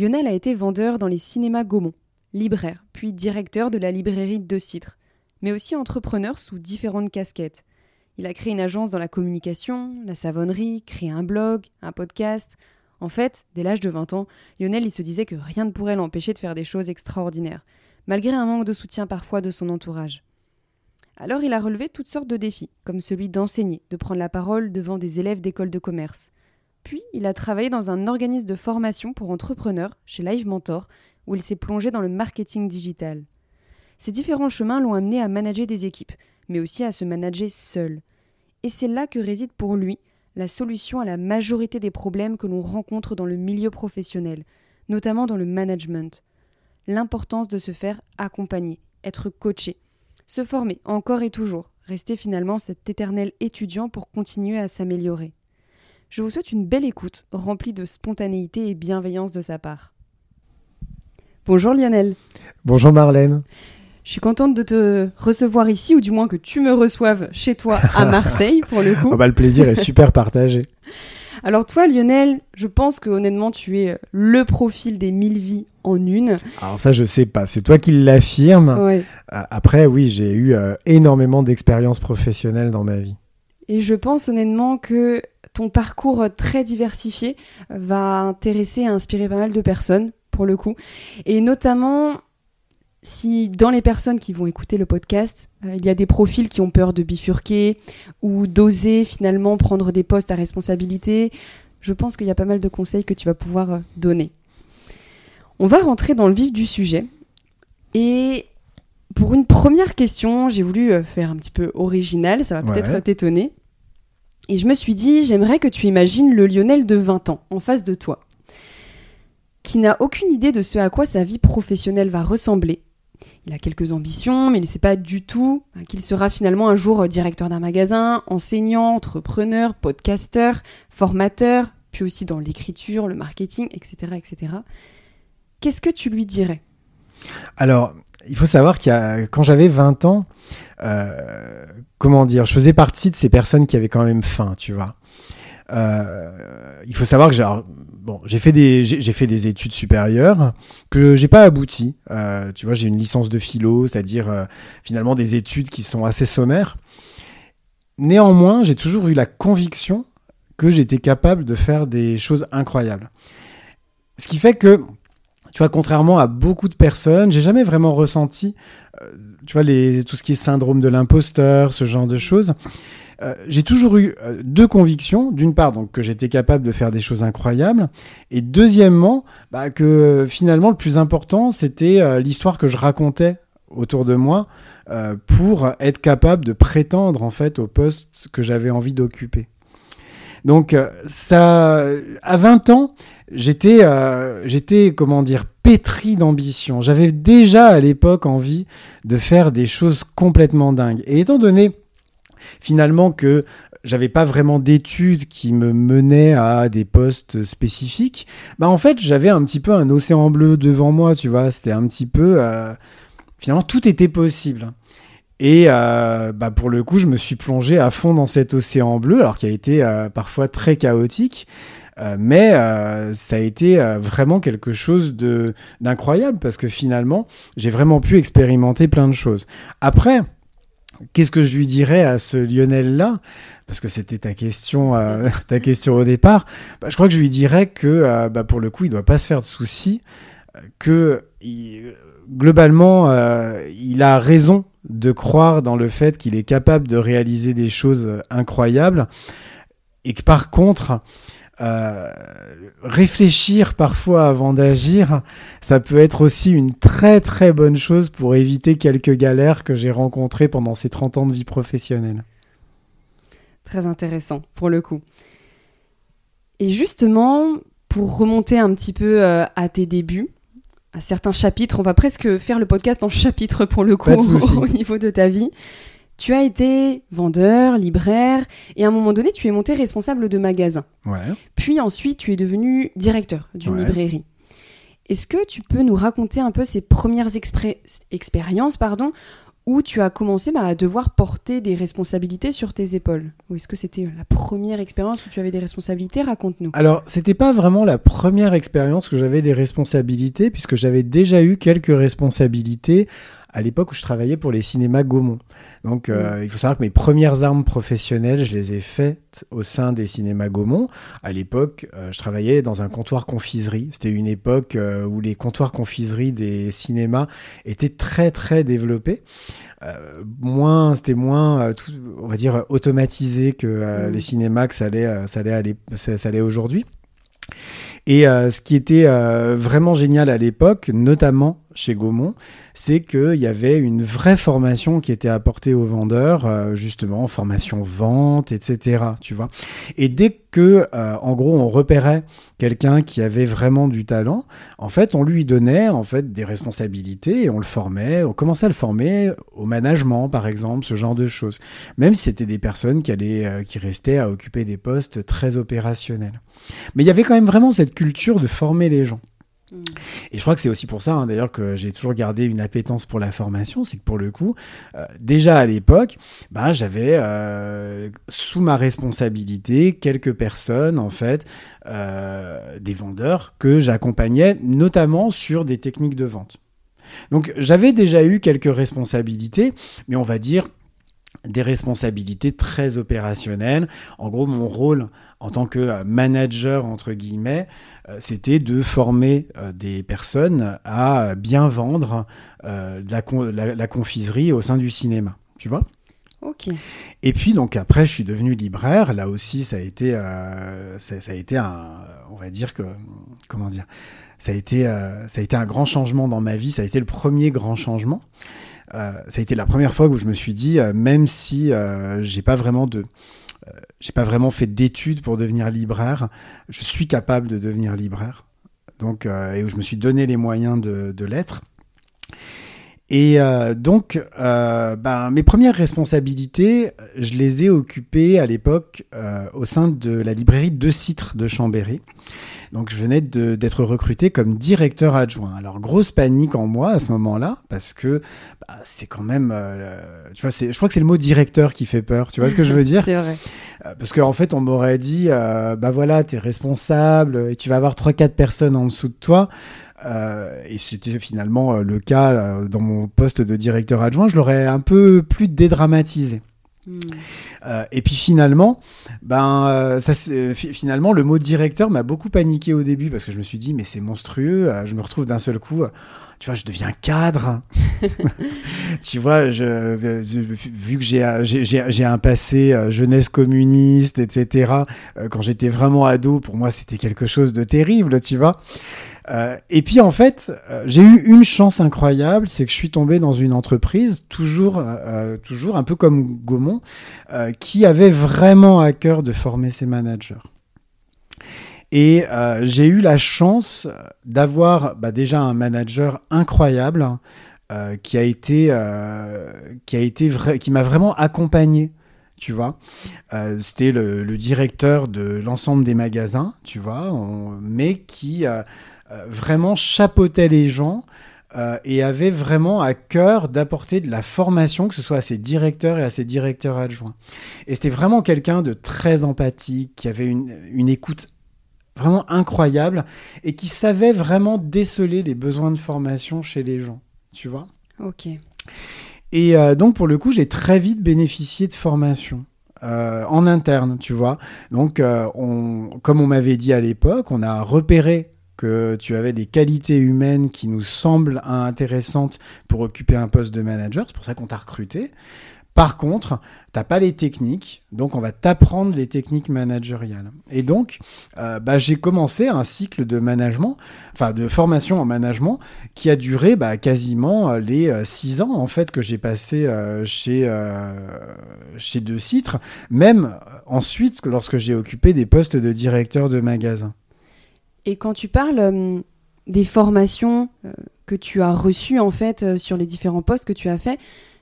Lionel a été vendeur dans les cinémas Gaumont, libraire, puis directeur de la librairie de Citre, mais aussi entrepreneur sous différentes casquettes. Il a créé une agence dans la communication, la savonnerie, créé un blog, un podcast. En fait, dès l'âge de 20 ans, Lionel il se disait que rien ne pourrait l'empêcher de faire des choses extraordinaires, malgré un manque de soutien parfois de son entourage. Alors il a relevé toutes sortes de défis, comme celui d'enseigner, de prendre la parole devant des élèves d'école de commerce. Puis, il a travaillé dans un organisme de formation pour entrepreneurs, chez Live Mentor, où il s'est plongé dans le marketing digital. Ces différents chemins l'ont amené à manager des équipes, mais aussi à se manager seul. Et c'est là que réside pour lui la solution à la majorité des problèmes que l'on rencontre dans le milieu professionnel, notamment dans le management. L'importance de se faire accompagner, être coaché, se former encore et toujours, rester finalement cet éternel étudiant pour continuer à s'améliorer. Je vous souhaite une belle écoute, remplie de spontanéité et bienveillance de sa part. Bonjour Lionel. Bonjour Marlène. Je suis contente de te recevoir ici, ou du moins que tu me reçoives chez toi à Marseille, pour le coup. Oh bah, le plaisir est super partagé. Alors toi, Lionel, je pense que honnêtement, tu es le profil des mille vies en une. Alors ça, je sais pas. C'est toi qui l'affirmes. Ouais. Après, oui, j'ai eu euh, énormément d'expériences professionnelles dans ma vie. Et je pense honnêtement que ton parcours très diversifié va intéresser et inspirer pas mal de personnes, pour le coup. Et notamment, si dans les personnes qui vont écouter le podcast, euh, il y a des profils qui ont peur de bifurquer ou d'oser finalement prendre des postes à responsabilité, je pense qu'il y a pas mal de conseils que tu vas pouvoir euh, donner. On va rentrer dans le vif du sujet. Et pour une première question, j'ai voulu euh, faire un petit peu original, ça va peut-être t'étonner. Et je me suis dit, j'aimerais que tu imagines le Lionel de 20 ans en face de toi, qui n'a aucune idée de ce à quoi sa vie professionnelle va ressembler. Il a quelques ambitions, mais il ne sait pas du tout hein, qu'il sera finalement un jour euh, directeur d'un magasin, enseignant, entrepreneur, podcasteur, formateur, puis aussi dans l'écriture, le marketing, etc. etc. Qu'est-ce que tu lui dirais? Alors, il faut savoir qu'il y a, quand j'avais 20 ans, euh, comment dire, je faisais partie de ces personnes qui avaient quand même faim, tu vois. Euh, il faut savoir que j'ai, fait des, études supérieures que j'ai pas abouti. Euh, tu vois, j'ai une licence de philo, c'est-à-dire euh, finalement des études qui sont assez sommaires. Néanmoins, j'ai toujours eu la conviction que j'étais capable de faire des choses incroyables. Ce qui fait que, tu vois, contrairement à beaucoup de personnes, j'ai jamais vraiment ressenti, tu vois, tout ce qui est syndrome de l'imposteur, ce genre de choses. Euh, j'ai toujours eu euh, deux convictions. D'une part, donc que j'étais capable de faire des choses incroyables, et deuxièmement, bah, que finalement le plus important, c'était euh, l'histoire que je racontais autour de moi pour être capable de prétendre en fait au poste que j'avais envie d'occuper. Donc euh, ça, à 20 ans, j'étais, euh, j'étais comment dire, pétri d'ambition. J'avais déjà à l'époque envie de faire des choses complètement dingues. Et étant donné finalement que j'avais pas vraiment d'études qui me menaient à des postes spécifiques, bah en fait j'avais un petit peu un océan bleu devant moi, tu vois. C'était un petit peu, euh, finalement tout était possible. Et euh, bah pour le coup, je me suis plongé à fond dans cet océan bleu, alors qui a été euh, parfois très chaotique. Euh, mais ça a été vraiment quelque chose d'incroyable parce que finalement, j'ai vraiment pu expérimenter plein de choses. Après, qu'est-ce que je lui dirais à ce Lionel-là? Parce que c'était ta question, au départ. Bah, je crois que je lui dirais que bah, pour le coup, il doit pas se faire de soucis, que globalement, euh, il a raison de croire dans le fait qu'il est capable de réaliser des choses euh, incroyables et que par contre, euh, réfléchir parfois avant d'agir, ça peut être aussi une très très bonne chose pour éviter quelques galères que j'ai rencontrées pendant ces 30 ans de vie professionnelle. Très intéressant, pour le coup. Et justement, pour remonter un petit peu à tes débuts, à certains chapitres. On va presque faire le podcast en chapitres pour le coup au niveau de ta vie. Tu as été vendeur, libraire, et à un moment donné, tu es monté responsable de magasin. Puis ensuite, tu es devenu directeur d'une librairie. Est-ce que tu peux nous raconter un peu ces premières expériences pardon, où tu as commencé bah, à devoir porter des responsabilités sur tes épaules Ou est-ce que c'était la première expérience où tu avais des responsabilités? Raconte-nous. Alors, c'était pas vraiment la première expérience que j'avais des responsabilités, puisque j'avais déjà eu quelques responsabilités à l'époque où je travaillais pour les cinémas Gaumont. Donc, euh, mm. il faut savoir que mes premières armes professionnelles, je les ai faites au sein des cinémas Gaumont. À l'époque, euh, je travaillais dans un comptoir confiserie. C'était une époque euh, où les comptoirs confiserie des cinémas étaient très, très développés. moins, c'était moins, on va dire, automatisé que mm. les cinémas que ça allait, ça allait, ça allait aujourd'hui. Et ce qui était vraiment génial à l'époque, notamment chez Gaumont, c'est qu'il y avait une vraie formation qui était apportée aux vendeurs, euh, justement, formation vente, etc. Tu vois. Et dès que, euh, en gros, on repérait quelqu'un qui avait vraiment du talent, en fait, on lui donnait en fait des responsabilités et on le formait. On commençait à le former au management, par exemple, ce genre de choses. Même si c'était des personnes qui allaient, euh, qui restaient à occuper des postes très opérationnels. Mais il y avait quand même vraiment cette culture de former les gens. Et je crois que c'est aussi pour ça, hein, d'ailleurs, que j'ai toujours gardé une appétence pour la formation. C'est que pour le coup, euh, déjà à l'époque, bah, j'avais euh, sous ma responsabilité quelques personnes, en fait, euh, des vendeurs que j'accompagnais, notamment sur des techniques de vente. Donc j'avais déjà eu quelques responsabilités, mais on va dire des responsabilités très opérationnelles. En gros, mon rôle en tant que manager, entre guillemets, euh, c'était de former euh, des personnes à bien vendre euh, la, confiserie au sein du cinéma. Tu vois? Ok. Et puis donc après, je suis devenu libraire. Là aussi, ça a été, ça, a été un, on va dire que, comment dire, ça a été, ça a été un grand changement dans ma vie. Ça a été le premier grand changement. Ça a été la première fois où je me suis dit, même si j'ai pas vraiment de euh, j'ai pas vraiment fait d'études pour devenir libraire. Je suis capable de devenir libraire. Donc, euh, et où je me suis donné les moyens de, l'être. Et euh, donc, ben, mes premières responsabilités, je les ai occupées à l'époque au sein de la librairie De Citre de Chambéry. Donc je venais d'être recruté comme directeur adjoint. Alors grosse panique en moi à ce moment-là parce que bah, c'est quand même, euh, tu vois, je crois que c'est le mot directeur qui fait peur. Tu vois ce que je veux dire? C'est vrai. Euh, parce qu'en fait on m'aurait dit, euh, bah voilà, tu es responsable et tu vas avoir trois quatre personnes en dessous de toi. et c'était finalement le cas dans mon poste de directeur adjoint. Je l'aurais un peu plus dédramatisé. Euh, et puis finalement, ben, euh, ça, finalement, le mot directeur m'a beaucoup paniqué au début parce que je me suis dit, mais c'est monstrueux, euh, je me retrouve d'un seul coup, tu vois, je deviens cadre. tu vois, je, vu que j'ai un passé jeunesse communiste, etc., quand j'étais vraiment ado, pour moi, c'était quelque chose de terrible, tu vois. Euh, et puis en fait, euh, j'ai eu une chance incroyable, c'est que je suis tombé dans une entreprise, toujours, euh, toujours un peu comme Gaumont, qui avait vraiment à cœur de former ses managers. Et j'ai eu la chance d'avoir bah, déjà un manager incroyable qui a été, qui a été qui m'a vraiment accompagné tu vois. C'était le, directeur de l'ensemble des magasins, tu vois, mais qui vraiment chapeautait les gens euh, et avait vraiment à cœur d'apporter de la formation, que ce soit à ses directeurs et à ses directeurs adjoints. Et c'était vraiment quelqu'un de très empathique, qui avait une, une, écoute vraiment incroyable et qui savait vraiment déceler les besoins de formation chez les gens, tu vois. Ok. Et euh, donc pour le coup, j'ai très vite bénéficié de formation. en interne, tu vois. Donc, on, comme on m'avait dit à l'époque, on a repéré que tu avais des qualités humaines qui nous semblent intéressantes pour occuper un poste de manager. C'est pour ça qu'on t'a recruté. Par contre, t'as pas les techniques, donc on va t'apprendre les techniques managériales. Et donc, euh, bah, j'ai commencé un cycle de management, enfin de formation en management, qui a duré bah, quasiment euh, les euh, six ans en fait que j'ai passé chez chez De Citre, même ensuite lorsque j'ai occupé des postes de directeur de magasin. Et quand tu parles euh, des formations que tu as reçues en fait sur les différents postes que tu as fait.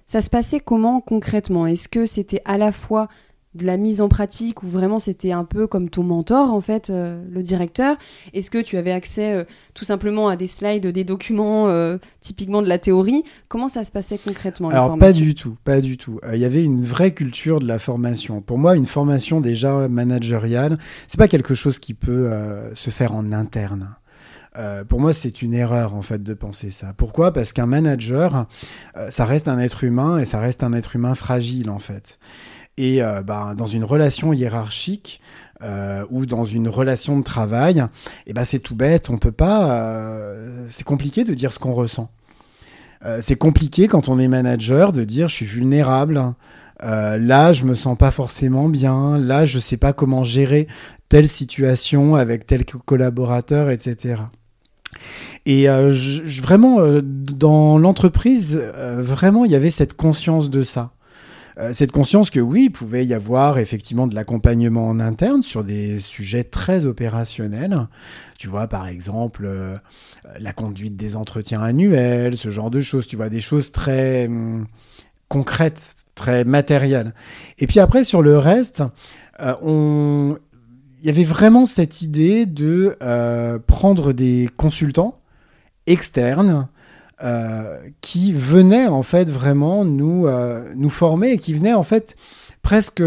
Ça se passait comment concrètement? Est-ce que c'était à la fois de la mise en pratique ou vraiment c'était un peu comme ton mentor en fait, euh, le directeur Est-ce que tu avais accès euh, tout simplement à des slides, des documents euh, typiquement de la théorie? Comment ça se passait concrètement Alors pas du tout, pas du tout. Il y avait une vraie culture de la formation. Pour moi, une formation déjà managériale, c'est pas quelque chose qui peut se faire en interne. pour moi, c'est une erreur en fait de penser ça. Pourquoi? Parce qu'un manager, ça reste un être humain et ça reste un être humain fragile en fait. Et euh, bah, dans une relation hiérarchique euh, ou dans une relation de travail, et ben c'est tout bête. On peut pas. Euh, c'est compliqué de dire ce qu'on ressent. c'est compliqué quand on est manager de dire je suis vulnérable. là, je me sens pas forcément bien. Là, je sais pas comment gérer telle situation avec tel collaborateur, etc. Et vraiment, dans l'entreprise, vraiment, il y avait cette conscience de ça. Euh, cette conscience que oui, il pouvait y avoir effectivement de l'accompagnement en interne sur des sujets très opérationnels. Tu vois, par exemple, euh, la conduite des entretiens annuels, ce genre de choses. Tu vois, des choses très hum, concrètes, très matérielles. Et puis après, sur le reste, euh, on... il y avait vraiment cette idée de prendre des consultants externes qui venait en fait vraiment nous, euh, nous former et qui venait en fait presque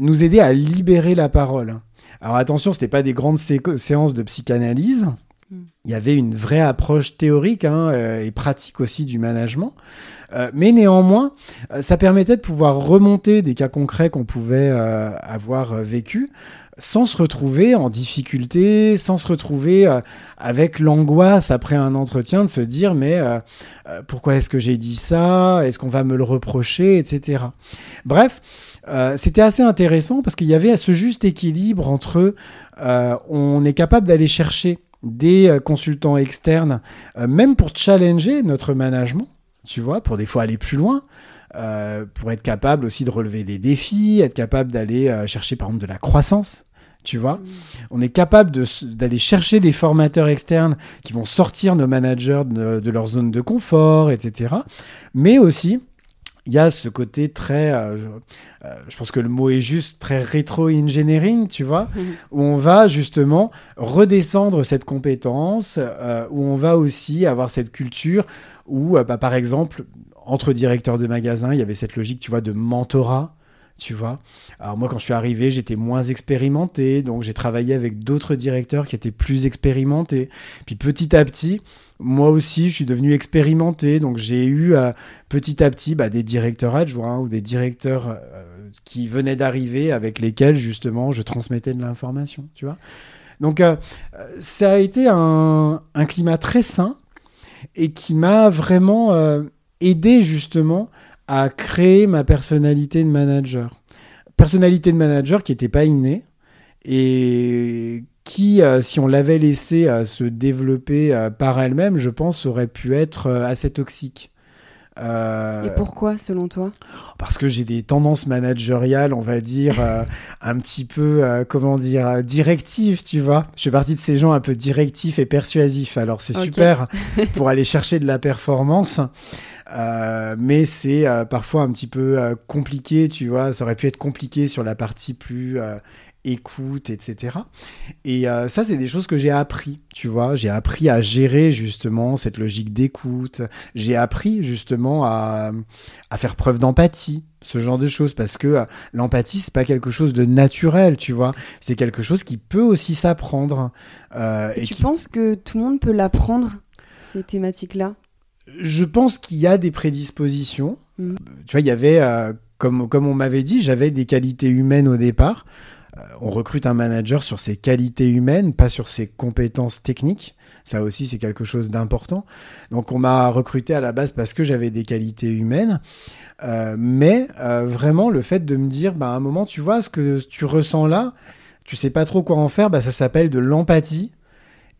nous aider à libérer la parole. Alors attention, ce n'était pas des grandes séances de psychanalyse. Hmm. Il y avait une vraie approche théorique hein, euh, et pratique aussi du management. mais néanmoins, ça permettait de pouvoir remonter des cas concrets qu'on pouvait avoir vécus sans se retrouver en difficulté, sans se retrouver euh, avec l'angoisse après un entretien de se dire mais euh, euh, pourquoi est-ce que j'ai dit ça? Est-ce qu'on va me le reprocher? Etc. Bref, c'était assez intéressant parce qu'il y avait ce juste équilibre entre on est capable d'aller chercher des consultants externes, même pour challenger notre management, tu vois, pour des fois aller plus loin. pour être capable aussi de relever des défis, être capable d'aller chercher par exemple de la croissance tu vois. On est capable d'aller chercher des formateurs externes qui vont sortir nos managers de, leur zone de confort, etc. Mais aussi, il y a ce côté très, euh, euh, je pense que le mot est juste, très rétro-engineering, tu vois, mm. où on va justement redescendre cette compétence, euh, où on va aussi avoir cette culture où, bah, par exemple, entre directeurs de magasins, il y avait cette logique, tu vois, de mentorat tu vois. Alors moi, quand je suis arrivé, j'étais moins expérimenté, donc j'ai travaillé avec d'autres directeurs qui étaient plus expérimentés. Puis petit à petit, moi aussi, je suis devenu expérimenté, donc j'ai eu euh, petit à petit bah, des directeurs adjoints ou des directeurs euh, qui venaient d'arriver avec lesquels justement je transmettais de l'information, tu vois. Donc euh, ça a été un, un, climat très sain et qui m'a vraiment aidé justement à créer ma personnalité de manager. Personnalité de manager qui n'était pas innée et qui, euh, si on l'avait laissée euh, se développer euh, par elle-même, je pense, aurait pu être assez toxique. Et pourquoi, selon toi? Parce que j'ai des tendances managériales, on va dire, un petit peu, comment dire, directives, tu vois. Je fais partie de ces gens un peu directifs et persuasifs. Alors, c'est super pour aller chercher de la performance. Euh, mais c'est euh, parfois un petit peu euh, compliqué, tu vois. Ça aurait pu être compliqué sur la partie plus écoute, etc. Et ça, c'est des choses que j'ai appris, tu vois. J'ai appris à gérer justement cette logique d'écoute. J'ai appris justement à, à faire preuve d'empathie ce genre de choses parce que l'empathie c'est pas quelque chose de naturel tu vois c'est quelque chose qui peut aussi s'apprendre et, tu penses que tout le monde peut l'apprendre ces thématiques là je pense qu'il y a des prédispositions. Mm. Tu vois, il y avait, euh, comme, comme on m'avait dit, j'avais des qualités humaines au départ. Euh, on recrute un manager sur ses qualités humaines, pas sur ses compétences techniques. Ça aussi, c'est quelque chose d'important. Donc, on m'a recruté à la base parce que j'avais des qualités humaines. Euh, mais vraiment, le fait de me dire, bah, à un moment, tu vois, ce que tu ressens là, tu sais pas trop quoi en faire, bah, ça s'appelle de l'empathie.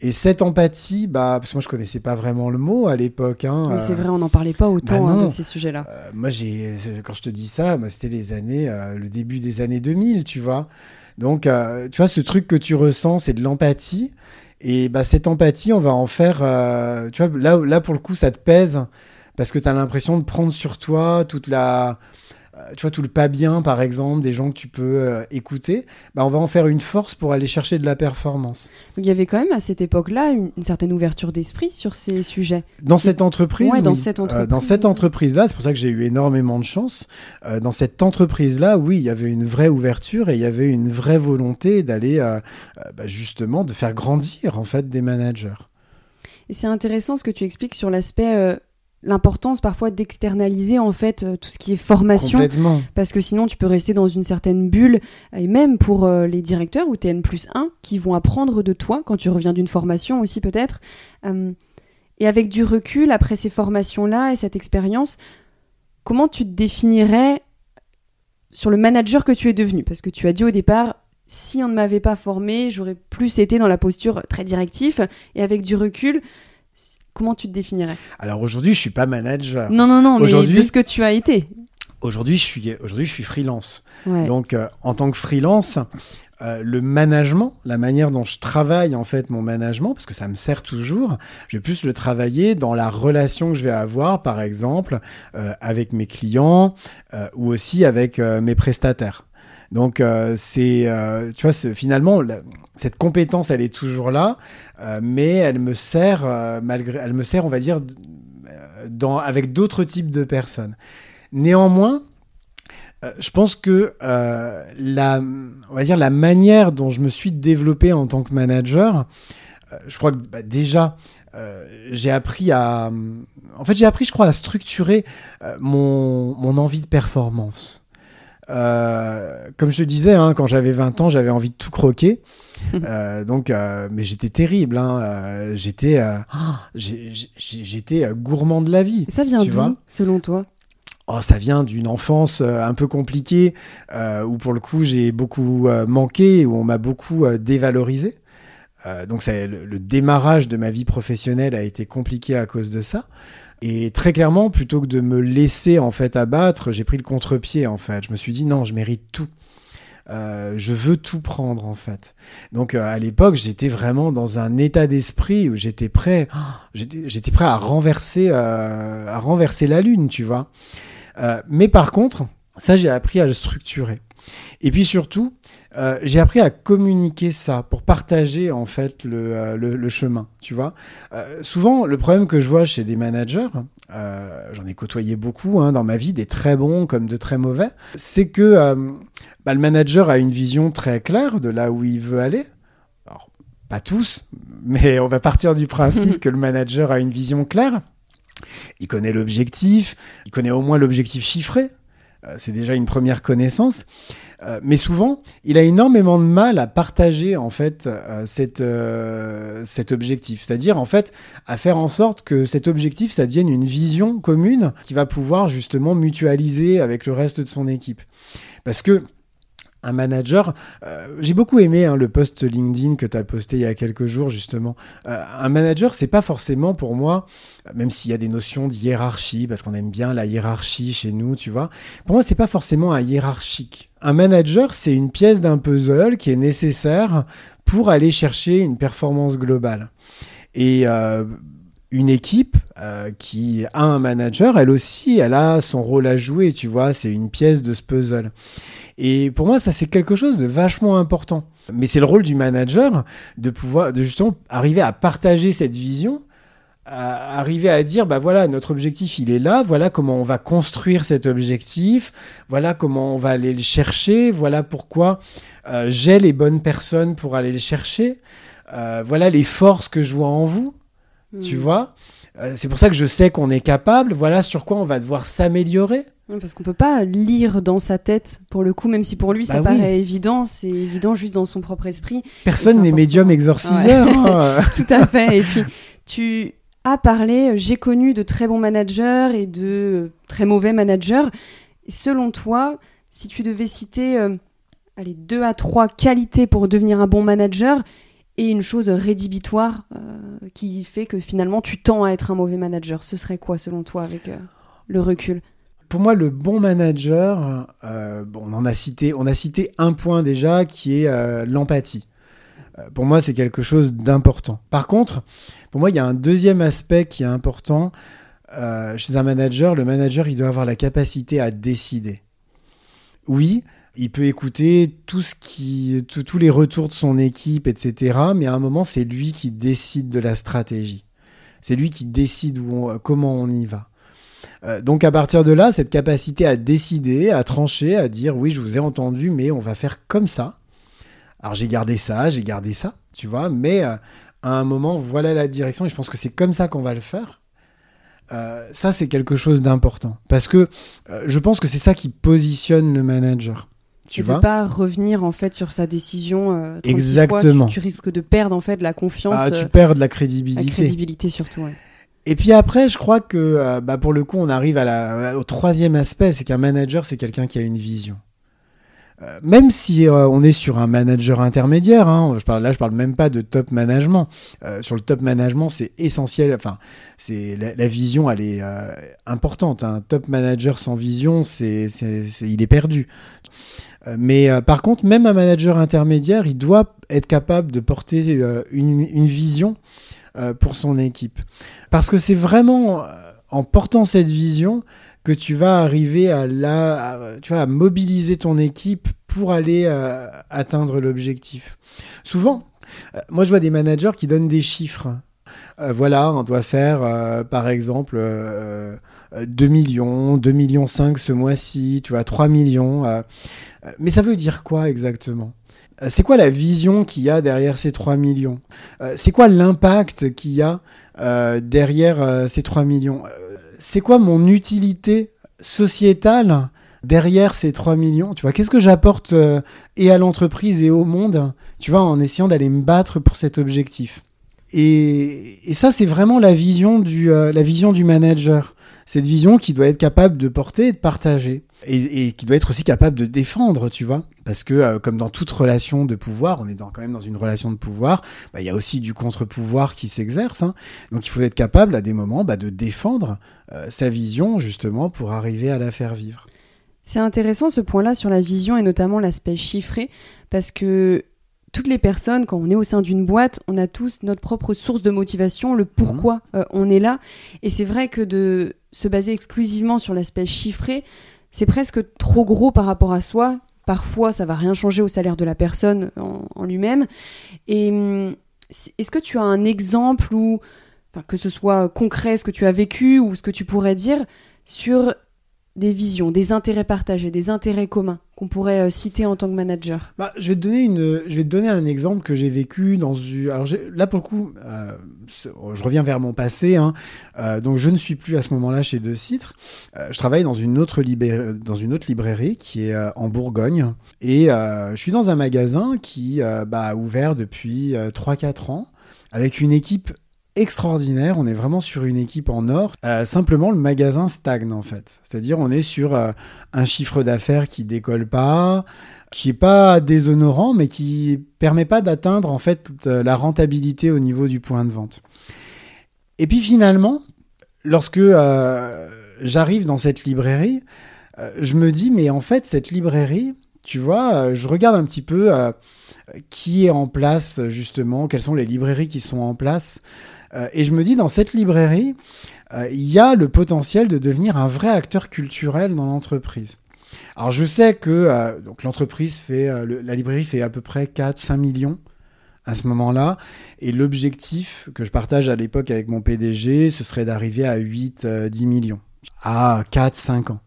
Et cette empathie, bah, parce que moi je connaissais pas vraiment le mot à l'époque. Hein, c'est vrai, on n'en parlait pas autant bah hein, de ces sujets-là. Euh, moi, j'ai, quand je te dis ça, moi, c'était les années, euh, le début des années 2000, tu vois. Donc, euh, tu vois, ce truc que tu ressens, c'est de l'empathie. Et bah, cette empathie, on va en faire. euh, tu vois, là, là, pour le coup, ça te pèse parce que tu as l'impression de prendre sur toi toute la. Euh, Tu vois, tout le pas bien, par exemple, des gens que tu peux euh, écouter. Bah, on va en faire une force pour aller chercher de la performance. Donc, il y avait quand même à cette époque-là une, une certaine ouverture d'esprit sur ces sujets. Dans cette entreprise, Ouais, dans cette Euh, entreprise. dans cette entreprise-là, c'est pour ça que j'ai eu énormément de chance. Euh, dans cette entreprise-là, oui, il y avait une vraie ouverture et il y avait une vraie volonté d'aller euh, euh, bah, justement de faire grandir en fait des managers. Et c'est intéressant ce que tu expliques sur l'aspect, euh, l'importance parfois d'externaliser en fait euh, tout ce qui est formation. Parce que sinon, tu peux rester dans une certaine bulle. Et même pour euh, les directeurs ou TN plus 1 qui vont apprendre de toi quand tu reviens d'une formation aussi peut-être. Euh, et avec du recul, après ces formations-là et cette expérience, comment tu te définirais sur le manager que tu es devenu? Parce que tu as dit au départ, si on ne m'avait pas formé, j'aurais plus été dans la posture très directif. Et avec du recul, comment tu te définirais Alors aujourd'hui, je suis pas manager. Non, non, non, mais de ce que tu as été. Aujourd'hui, je suis aujourd'hui je suis freelance. Ouais. Donc, euh, en tant que freelance, euh, le management, la manière dont je travaille en fait mon management, parce que ça me sert toujours, je vais plus le travailler dans la relation que je vais avoir, par exemple, euh, avec mes clients euh, ou aussi avec mes prestataires. Donc, euh, c'est, euh, tu vois, finalement, cette compétence, elle est toujours là, euh, mais elle me sert, malgré, elle me sert, on va dire, avec d'autres types de personnes. Néanmoins, je pense que la, on va dire la manière dont je me suis développé en tant que manager, je crois que bah, déjà j'ai appris à, en fait j'ai appris, je crois, à structurer mon, mon envie de performance. Euh, comme je te disais, hein, quand j'avais 20 ans, j'avais envie de tout croquer. Euh, donc, euh, mais j'étais terrible. Hein, j'étais, j'ai- j'étais gourmand de la vie. Et ça vient d'où, selon toi? Oh, ça vient d'une enfance un peu compliquée, où pour le coup j'ai beaucoup manqué, où on m'a beaucoup dévalorisé. Donc ça, le, le démarrage de ma vie professionnelle a été compliqué à cause de ça. Et très clairement, plutôt que de me laisser en fait abattre, j'ai pris le contre-pied en fait. Je me suis dit non, je mérite tout. Euh, je veux tout prendre en fait. Donc euh, à l'époque, j'étais vraiment dans un état d'esprit où j'étais prêt, oh, j'étais prêt à renverser, euh, à renverser la lune, tu vois. Mais par contre, ça, j'ai appris à le structurer. Et puis surtout, euh, j'ai appris à communiquer ça pour partager en fait le, euh, le, le chemin, tu vois. Euh, souvent, le problème que je vois chez des managers, j'en ai côtoyé beaucoup hein, dans ma vie, des très bons comme de très mauvais, c'est que bah, le manager a une vision très claire de là où il veut aller. Alors, pas tous, mais on va partir du principe que le manager a une vision claire. Il connaît l'objectif, il connaît au moins l'objectif chiffré. Euh, c'est déjà une première connaissance. Euh, mais souvent, il a énormément de mal à partager en fait euh, cet objectif. C'est-à-dire en fait à faire en sorte que cet objectif, ça devienne une vision commune qui va pouvoir justement mutualiser avec le reste de son équipe. Parce que un manager, euh, j'ai beaucoup aimé hein, le post LinkedIn que tu as posté il y a quelques jours justement. Euh, un manager, c'est pas forcément pour moi, même s'il y a des notions de hiérarchie, parce qu'on aime bien la hiérarchie chez nous, tu vois. Pour moi, c'est pas forcément un hiérarchique. Un manager, c'est une pièce d'un puzzle qui est nécessaire pour aller chercher une performance globale. Et euh, une équipe euh, qui a un manager, elle aussi, elle a son rôle à jouer, tu vois, c'est une pièce de ce puzzle. Et pour moi, ça, c'est quelque chose de vachement important. Mais c'est le rôle du manager de pouvoir, de justement arriver à partager cette vision, à arriver à dire, bah voilà, notre objectif, il est là, voilà comment on va construire cet objectif, voilà comment on va aller le chercher, voilà pourquoi euh, j'ai les bonnes personnes pour aller le chercher, euh, voilà les forces que je vois en vous, tu Hmm. vois? Euh, c'est pour ça que je sais qu'on est capable, voilà sur quoi on va devoir s'améliorer. Parce qu'on peut pas lire dans sa tête, pour le coup, même si pour lui ça Bah oui. paraît évident, c'est évident juste dans son propre esprit. Personne n'est médium exorciseur. hein. Tout à fait. Et puis, tu as parlé, j'ai connu de très bons managers et de très mauvais managers. Selon toi, si tu devais citer euh, allez, deux à trois qualités pour devenir un bon manager et une chose rédhibitoire euh, qui fait que finalement tu tends à être un mauvais manager, ce serait quoi selon toi avec euh, le recul? Pour moi, le bon manager, euh, bon, on en a cité, on a cité un point déjà qui est l'empathie. Pour moi, c'est quelque chose d'important. Par contre, pour moi, il y a un deuxième aspect qui est important. Chez un manager, le manager, il doit avoir la capacité à décider. Oui, il peut écouter tout ce qui, tous les retours de son équipe, etc. Mais à un moment, c'est lui qui décide de la stratégie. C'est lui qui décide comment on y va. Euh, donc à partir de là, cette capacité à décider, à trancher, à dire oui, je vous ai entendu, mais on va faire comme ça. Alors j'ai gardé ça, j'ai gardé ça, tu vois, mais euh, à un moment, voilà la direction et je pense que c'est comme ça qu'on va le faire. Euh, ça, c'est quelque chose d'important parce que je pense que c'est ça qui positionne le manager. Tu ne pas revenir en fait sur sa décision. Exactement. tu, risques de perdre en fait la confiance. Ah, tu perds de la crédibilité. La crédibilité surtout. Ouais. Et puis après, je crois que euh, bah, pour le coup, on arrive à la, au troisième aspect, c'est qu'un manager, c'est quelqu'un qui a une vision. Euh, même si euh, on est sur un manager intermédiaire, hein, je parle, là je parle même pas de top management. sur le top management, c'est essentiel. Enfin, c'est la, vision, elle est importante. Un top manager sans vision, c'est, il est perdu. Mais par contre, même un manager intermédiaire, il doit être capable de porter une, une vision euh, pour son équipe. Parce que c'est vraiment euh, en portant cette vision que tu vas arriver à, la, tu vois, mobiliser ton équipe pour aller euh, atteindre l'objectif. Souvent, moi je vois des managers qui donnent des chiffres. voilà, on doit faire par exemple 2 millions, 2 millions 5 ce mois-ci, tu vois, 3 millions. Mais ça veut dire quoi exactement? Euh, c'est quoi la vision qu'il y a derrière ces 3 millions? Euh, C'est quoi l'impact qu'il y a euh, derrière ces 3 millions? C'est quoi mon utilité sociétale derrière ces 3 millions? Tu vois, qu'est-ce que j'apporte et à l'entreprise et au monde, tu vois, en essayant d'aller me battre pour cet objectif? Et, ça, c'est vraiment la vision du, la vision du manager. Cette vision qui doit être capable de porter et de partager et, qui doit être aussi capable de défendre, tu vois. Parce que, euh, comme dans toute relation de pouvoir, on est dans, quand même dans une relation de pouvoir, bah, il y a aussi du contre-pouvoir qui s'exerce. Hein. Donc il faut être capable à des moments bah, de défendre euh, sa vision, justement, pour arriver à la faire vivre. C'est intéressant ce point-là sur la vision et notamment l'aspect chiffré, parce que toutes les personnes, quand on est au sein d'une boîte, on a tous notre propre source de motivation, le pourquoi mmh. euh, on est là. Et c'est vrai que de se baser exclusivement sur l'aspect chiffré, c'est presque trop gros par rapport à soi. Parfois, ça va rien changer au salaire de la personne en, lui-même. Et hum, est-ce que tu as un exemple ou que ce soit concret, ce que tu as vécu ou ce que tu pourrais dire sur des visions, des intérêts partagés, des intérêts communs qu'on pourrait euh, citer en tant que manager bah, je, vais te donner une, je vais donner un exemple que j'ai vécu dans une... Alors là, pour le coup, euh, je reviens vers mon passé. Hein. Euh, donc, je ne suis plus à ce moment-là chez De Citre. je travaille dans une, autre dans une autre librairie qui est en Bourgogne. Et je suis dans un magasin qui bah, a ouvert depuis 3-4 ans avec une équipe extraordinaire. On est vraiment sur une équipe en or. Euh, simplement, le magasin stagne en fait. C'est-à-dire, on est sur euh, un chiffre d'affaires qui décolle pas, qui est pas déshonorant, mais qui permet pas d'atteindre en fait euh, la rentabilité au niveau du point de vente. Et puis finalement, lorsque j'arrive dans cette librairie, je me dis mais en fait cette librairie, tu vois, je regarde un petit peu qui est en place justement, quelles sont les librairies qui sont en place. Euh, et je me dis, dans cette librairie, euh, il y a le potentiel de devenir un vrai acteur culturel dans l'entreprise. Alors je sais que euh, l'entreprise fait, la librairie fait à peu près 4-5 millions à ce moment-là. Et l'objectif que je partage à l'époque avec mon PDG, ce serait d'arriver à 8-10 millions. À 4-5 ans.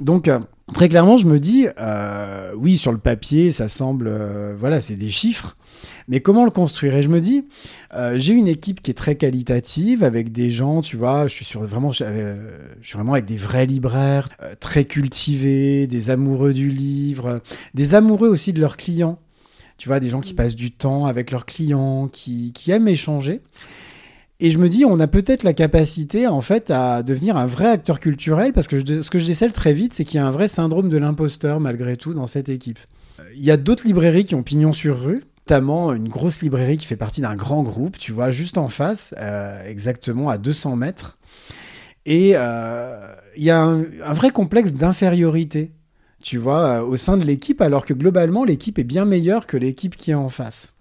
Donc très clairement, je me dis, oui, sur le papier, ça semble, voilà, c'est des chiffres. Mais comment le construire? Et je me dis, euh, j'ai une équipe qui est très qualitative avec des gens, tu vois, je suis sur vraiment, je, euh, suis vraiment avec des vrais libraires, euh, très cultivés, des amoureux du livre, des amoureux aussi de leurs clients. Tu vois, des gens qui mm. passent du temps avec leurs clients, qui, qui aiment échanger. Et je me dis, on a peut-être la capacité, en fait, à devenir un vrai acteur culturel, parce que ce que je décèle très vite, c'est qu'il y a un vrai syndrome de l'imposteur, malgré tout, dans cette équipe. Il y a d'autres librairies qui ont pignon sur rue, notamment une grosse librairie qui fait partie d'un grand groupe, tu vois, juste en face, euh, exactement à 200 mètres. Et euh, il y a un, vrai complexe d'infériorité, tu vois, euh, au sein de l'équipe, alors que globalement, l'équipe est bien meilleure que l'équipe qui est en face.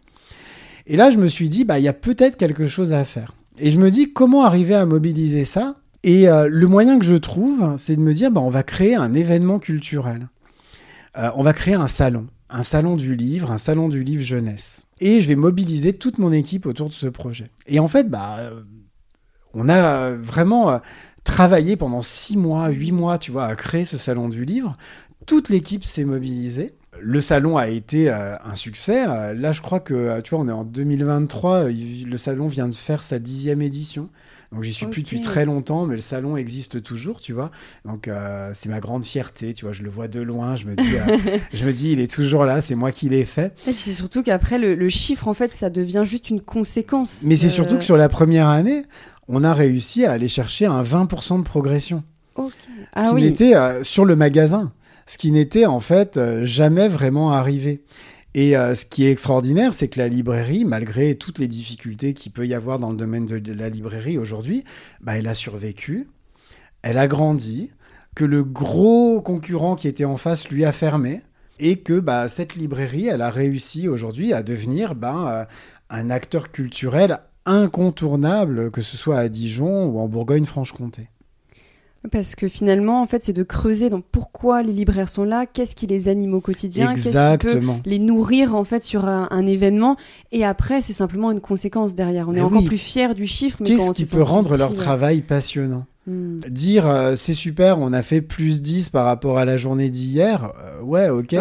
Et là, je me suis dit, bah, il y a peut-être quelque chose à faire. Et je me dis, comment arriver à mobiliser ça? Et euh, le moyen que je trouve, c'est de me dire, bah, on va créer un événement culturel. Euh, on va créer un salon, un salon du livre, un salon du livre jeunesse. Et je vais mobiliser toute mon équipe autour de ce projet. Et en fait, bah, euh, on a vraiment travaillé pendant six mois, huit mois, tu vois, à créer ce salon du livre. Toute l'équipe s'est mobilisée le salon a été euh, un succès. Euh, là, je crois que, euh, tu vois, on est en 2023. le salon vient de faire sa dixième édition. Donc, j'y suis plus depuis très longtemps, mais le salon existe toujours, tu vois. Donc, c'est ma grande fierté, tu vois. Je le vois de loin. Je me dis, je me dis, il est toujours là. C'est moi qui l'ai fait. Et puis, c'est surtout qu'après, le, chiffre, en fait, ça devient juste une conséquence. Mais c'est surtout que sur la première année, on a réussi à aller chercher un 20% de progression. Ok. Ce ah qui était sur le magasin ce qui n'était en fait euh, jamais vraiment arrivé. Et euh, ce qui est extraordinaire, c'est que la librairie, malgré toutes les difficultés qu'il peut y avoir dans le domaine de, la librairie aujourd'hui, bah, elle a survécu, elle a grandi, que le gros concurrent qui était en face lui a fermé, et que bah, cette librairie, elle a réussi aujourd'hui à devenir bah, un acteur culturel incontournable, que ce soit à Dijon ou en Bourgogne-Franche-Comté. Parce que finalement, en fait, c'est de creuser donc pourquoi les libraires sont là, qu'est-ce qui les anime au quotidien, qu'est-ce qui peut les nourrir en fait sur un, événement. Et après, c'est simplement une conséquence derrière. On est encore plus fier du chiffre. Qu'est-ce qui peut rendre leur travail passionnant? Hmm. Dire euh, c'est super, on a fait plus 10 par rapport à la journée d'hier, euh, ouais, ok,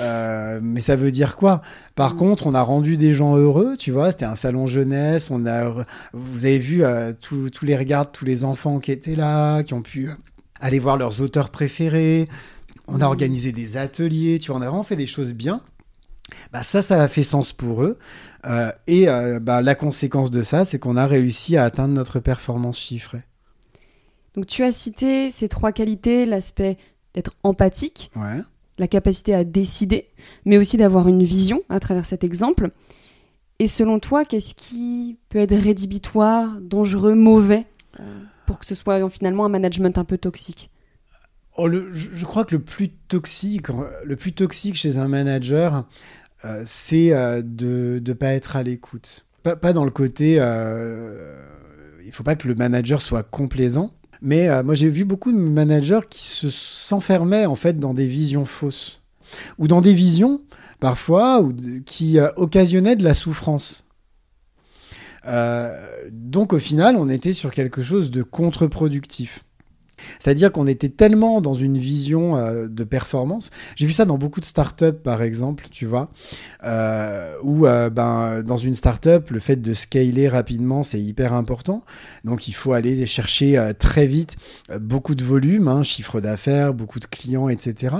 euh, mais ça veut dire quoi? Par hmm. contre, on a rendu des gens heureux, tu vois, c'était un salon jeunesse, on a, vous avez vu tous les regards, tous les enfants qui étaient là, qui ont pu aller voir leurs auteurs préférés, on a hmm. organisé des ateliers, tu vois, on a vraiment fait des choses bien. Bah ça, ça a fait sens pour eux. et bah, la conséquence de ça, c'est qu'on a réussi à atteindre notre performance chiffrée. Donc tu as cité ces trois qualités, l'aspect d'être empathique, la capacité à décider, mais aussi d'avoir une vision à travers cet exemple. Et selon toi, qu'est-ce qui peut être rédhibitoire, dangereux, mauvais, euh, pour que ce soit finalement un management un peu toxique? Oh, je, crois que le plus toxique, le plus toxique chez un manager, euh, c'est euh, de ne pas être à l'écoute. Pas, pas, dans le côté, il ne faut pas que le manager soit complaisant, mais euh, moi, j'ai vu beaucoup de managers qui se s'enfermaient en fait dans des visions fausses ou dans des visions parfois qui euh, occasionnaient de la souffrance. Euh, donc au final, on était sur quelque chose de contre-productif. C'est-à-dire qu'on était tellement dans une vision euh, de performance. J'ai vu ça dans beaucoup de startups, par exemple, tu vois, euh, où euh, ben, dans une startup, le fait de scaler rapidement, c'est hyper important. Donc il faut aller chercher très vite beaucoup de volume, hein, chiffre d'affaires, beaucoup de clients, etc.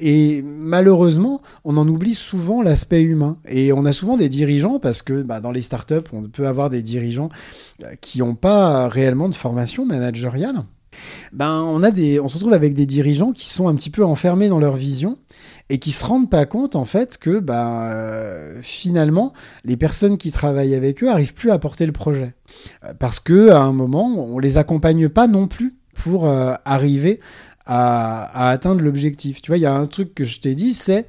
et malheureusement, on en oublie souvent l'aspect humain. Et on a souvent des dirigeants, parce que bah, dans les startups, on peut avoir des dirigeants qui n'ont pas réellement de formation managériale ben, on, se retrouve avec des dirigeants qui sont un petit peu enfermés dans leur vision et qui se rendent pas compte en fait que ben, euh, finalement les personnes qui travaillent avec eux arrivent plus à porter le projet euh, parce que à un moment on les accompagne pas non plus pour euh, arriver à, atteindre l'objectif. Tu vois, il y a un truc que je t'ai dit, c'est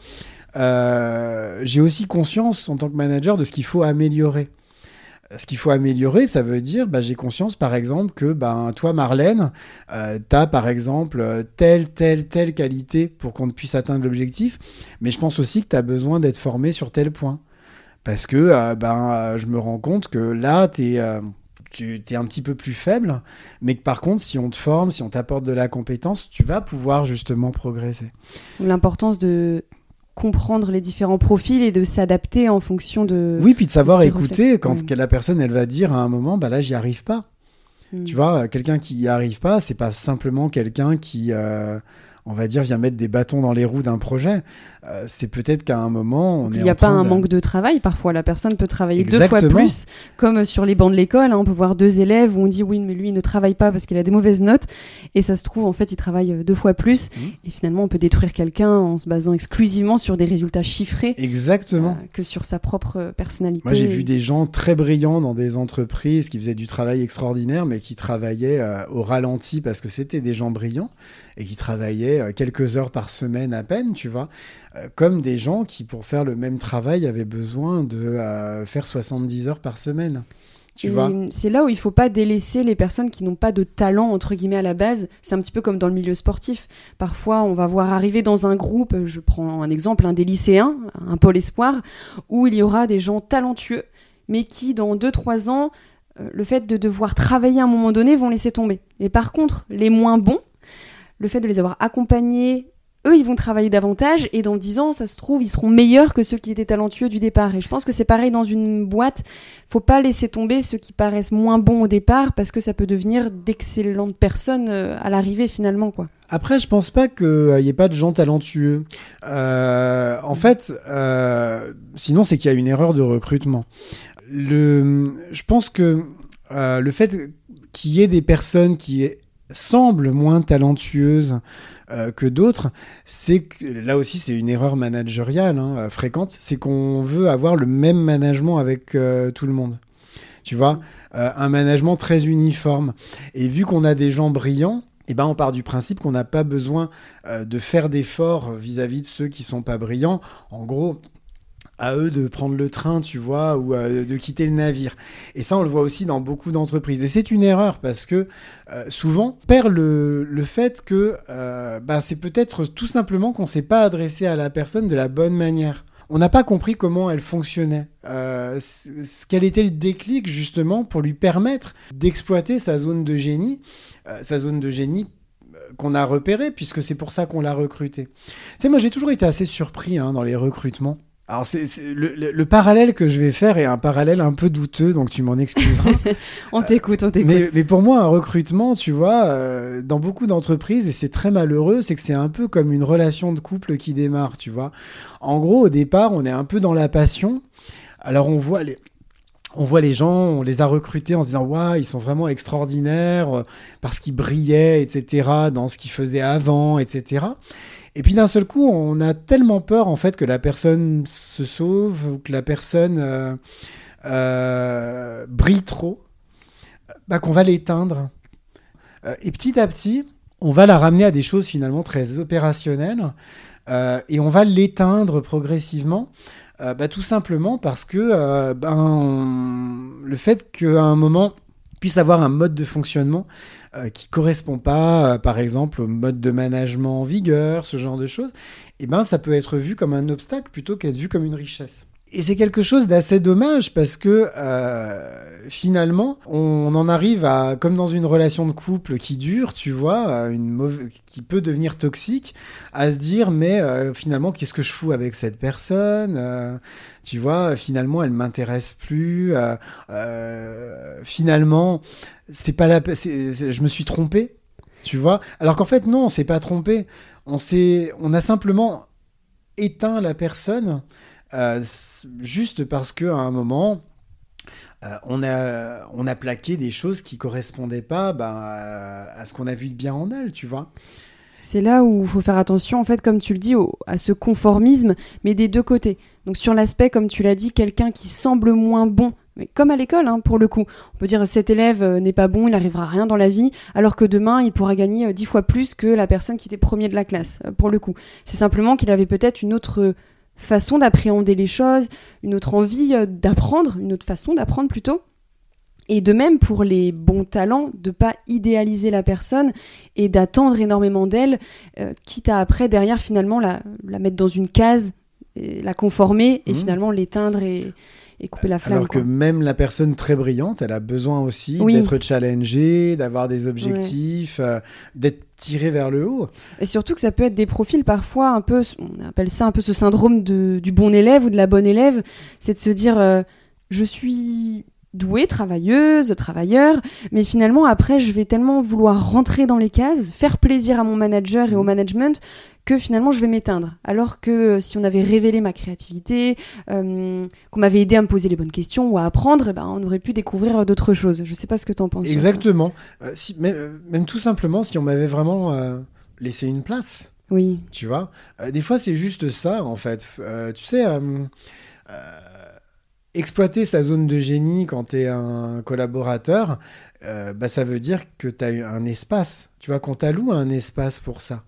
j'ai aussi conscience en tant que manager de ce qu'il faut améliorer ce qu'il faut améliorer, ça veut dire, bah, j'ai conscience, par exemple, que ben, toi, Marlène, euh, tu as, par exemple, telle, telle, telle qualité pour qu'on puisse atteindre l'objectif, mais je pense aussi que tu as besoin d'être formé sur tel point. Parce que euh, ben, je me rends compte que là, tu euh, tu es un petit peu plus faible, mais que par contre, si on te forme, si on t'apporte de la compétence, tu vas pouvoir justement progresser. L'importance de comprendre les différents profils et de s'adapter en fonction de. Oui, puis de savoir écouter quand la personne elle va dire à un moment, bah là j'y arrive pas. Hmm. Tu vois, quelqu'un qui y arrive pas, c'est pas simplement quelqu'un qui euh, on va dire, vient mettre des bâtons dans les roues d'un projet, euh, c'est peut-être qu'à un moment, on Il n'y a pas un manque de travail parfois. La personne peut travailler deux fois plus, comme sur les bancs de l'école. Hein, on peut voir deux élèves où on dit oui, mais lui, il ne travaille pas parce qu'il a des mauvaises notes. Et ça se trouve, en fait, il travaille euh, deux fois plus. Mmh. Et finalement, on peut détruire quelqu'un en se basant exclusivement sur des résultats chiffrés. Exactement. Euh, que sur sa propre personnalité. Moi, j'ai vu des gens très brillants dans des entreprises qui faisaient du travail extraordinaire, mais qui travaillaient au ralenti parce que c'était des gens brillants et qui travaillaient euh, quelques heures par semaine à peine, tu vois, euh, comme des gens qui, pour faire le même travail, avaient besoin de euh, faire 70 heures par semaine. Tu Et vois C'est là où il faut pas délaisser les personnes qui n'ont pas de talent entre guillemets à la base. C'est un petit peu comme dans le milieu sportif. Parfois, on va voir arriver dans un groupe, je prends un exemple, un des lycéens, un pôle espoir, où il y aura des gens talentueux, mais qui dans 2-3 ans, le fait de devoir travailler à un moment donné, vont laisser tomber. Et par contre, les moins bons, le fait de les avoir accompagnés, eux, ils vont travailler davantage et dans 10 ans, ça se trouve, ils seront meilleurs que ceux qui étaient talentueux du départ. Et je pense que c'est pareil dans une boîte. Faut pas laisser tomber ceux qui paraissent moins bons au départ parce que ça peut devenir d'excellentes personnes euh, à l'arrivée finalement, quoi. Après, je pense pas qu'il n'y ait pas de gens talentueux. Euh, en fait, euh, sinon, c'est qu'il y a une erreur de recrutement. Je pense que euh, le fait qu'il y ait des personnes qui semblent moins talentueuses euh, que d'autres, c'est là aussi c'est une erreur managériale hein, euh, fréquente, c'est qu'on veut avoir le même management avec euh, tout le monde. Tu vois, un management très uniforme. Et vu qu'on a des gens brillants, eh ben, on part du principe qu'on n'a pas besoin de faire d'efforts vis-à-vis de ceux qui sont pas brillants. En gros, à eux de prendre le train, tu vois, ou euh, de quitter le navire. Et ça, on le voit aussi dans beaucoup d'entreprises. Et c'est une erreur parce que euh, souvent, on perd le, le fait que euh, bah, c'est peut-être tout simplement qu'on ne s'est pas adressé à la personne de la bonne manière. On n'a pas compris comment elle fonctionnait. Euh, c- c- quel était le déclic justement pour lui permettre d'exploiter sa zone de génie, sa zone de génie qu'on a repérée, puisque c'est pour ça qu'on l'a recruté. Tu sais, moi j'ai toujours été assez surpris hein, dans les recrutements. Alors, c'est, le, le- le parallèle que je vais faire est un parallèle un peu douteux, donc tu m'en excuseras. On t'écoute, on t'écoute. mais, mais pour moi, un recrutement, tu vois, euh, dans beaucoup d'entreprises, et c'est très malheureux, c'est que c'est un peu comme une relation de couple qui démarre, tu vois. En gros, au départ, on est un peu dans la passion. Alors, on voit les. On voit les gens, on les a recrutés en se disant Waouh, ils sont vraiment extraordinaires euh, parce qu'ils brillaient, etc., dans ce qu'ils faisaient avant, etc. Et puis d'un seul coup, on a tellement peur en fait que la personne se sauve ou que la personne euh, euh, brille trop, bah, qu'on va l'éteindre. Euh, et petit à petit, on va la ramener à des choses finalement très opérationnelles et on va l'éteindre progressivement. bah, tout simplement parce que ben, le fait qu'à un moment puisse avoir un mode de fonctionnement euh, qui correspond pas, euh, par exemple, au mode de management en vigueur, ce genre de choses, eh ben, ça peut être vu comme un obstacle plutôt qu'être vu comme une richesse. Et c'est quelque chose d'assez dommage parce que euh, finalement, on en arrive à, comme dans une relation de couple qui dure, tu vois, une qui peut devenir toxique, à se dire mais euh, finalement qu'est-ce que je fous avec cette personne Euh, Tu vois, finalement elle m'intéresse plus. finalement, c'est pas la, je me suis trompé, tu vois. Alors qu'en fait non, on s'est pas trompé. On s'est, on a simplement éteint la personne euh, juste parce que à un moment euh, on a on a plaqué des choses qui correspondaient pas ben, à, ce qu'on a vu de bien en elle, tu vois. C'est là où il faut faire attention, en fait, comme tu le dis, au- à ce conformisme, mais des deux côtés. Donc sur l'aspect, comme tu l'as dit, quelqu'un qui semble moins bon, mais comme à l'école, hein, pour le coup. On peut dire cet élève euh, n'est pas bon, il n'arrivera rien dans la vie, alors que demain, il pourra gagner dix fois plus que la personne qui était premier de la classe, pour le coup. C'est simplement qu'il avait peut-être une autre façon d'appréhender les choses, une autre envie euh, d'apprendre, une autre façon d'apprendre plutôt. Et de même pour les bons talents, de pas idéaliser la personne et d'attendre énormément d'elle, euh, quitte à après derrière finalement la, la mettre dans une case, et la conformer et Mhm. finalement l'éteindre et, et couper la flamme. Alors que quoi. même la personne très brillante, elle a besoin aussi Oui. d'être challengée, d'avoir des objectifs, euh, d'être tirée vers le haut. Et surtout que ça peut être des profils parfois un peu, on appelle ça un peu ce syndrome de, du bon élève ou de la bonne élève, c'est de se dire euh, je suis douée, travailleuse, travailleur, mais finalement après je vais tellement vouloir rentrer dans les cases, faire plaisir à mon manager et au management que finalement je vais m'éteindre. Alors que euh, si on avait révélé ma créativité, euh, qu'on m'avait aidé à me poser les bonnes questions ou à apprendre, eh ben, on aurait pu découvrir d'autres choses. Je sais pas ce que tu en penses. Exactement. Euh, si, même, même tout simplement, si on m'avait vraiment euh, laissé une place, Oui. tu vois. Des fois, c'est juste ça, en fait. Tu sais, euh, exploiter sa zone de génie quand tu es un collaborateur, euh, bah, ça veut dire que tu as un espace. Tu vois, qu'on t'alloue un espace pour ça.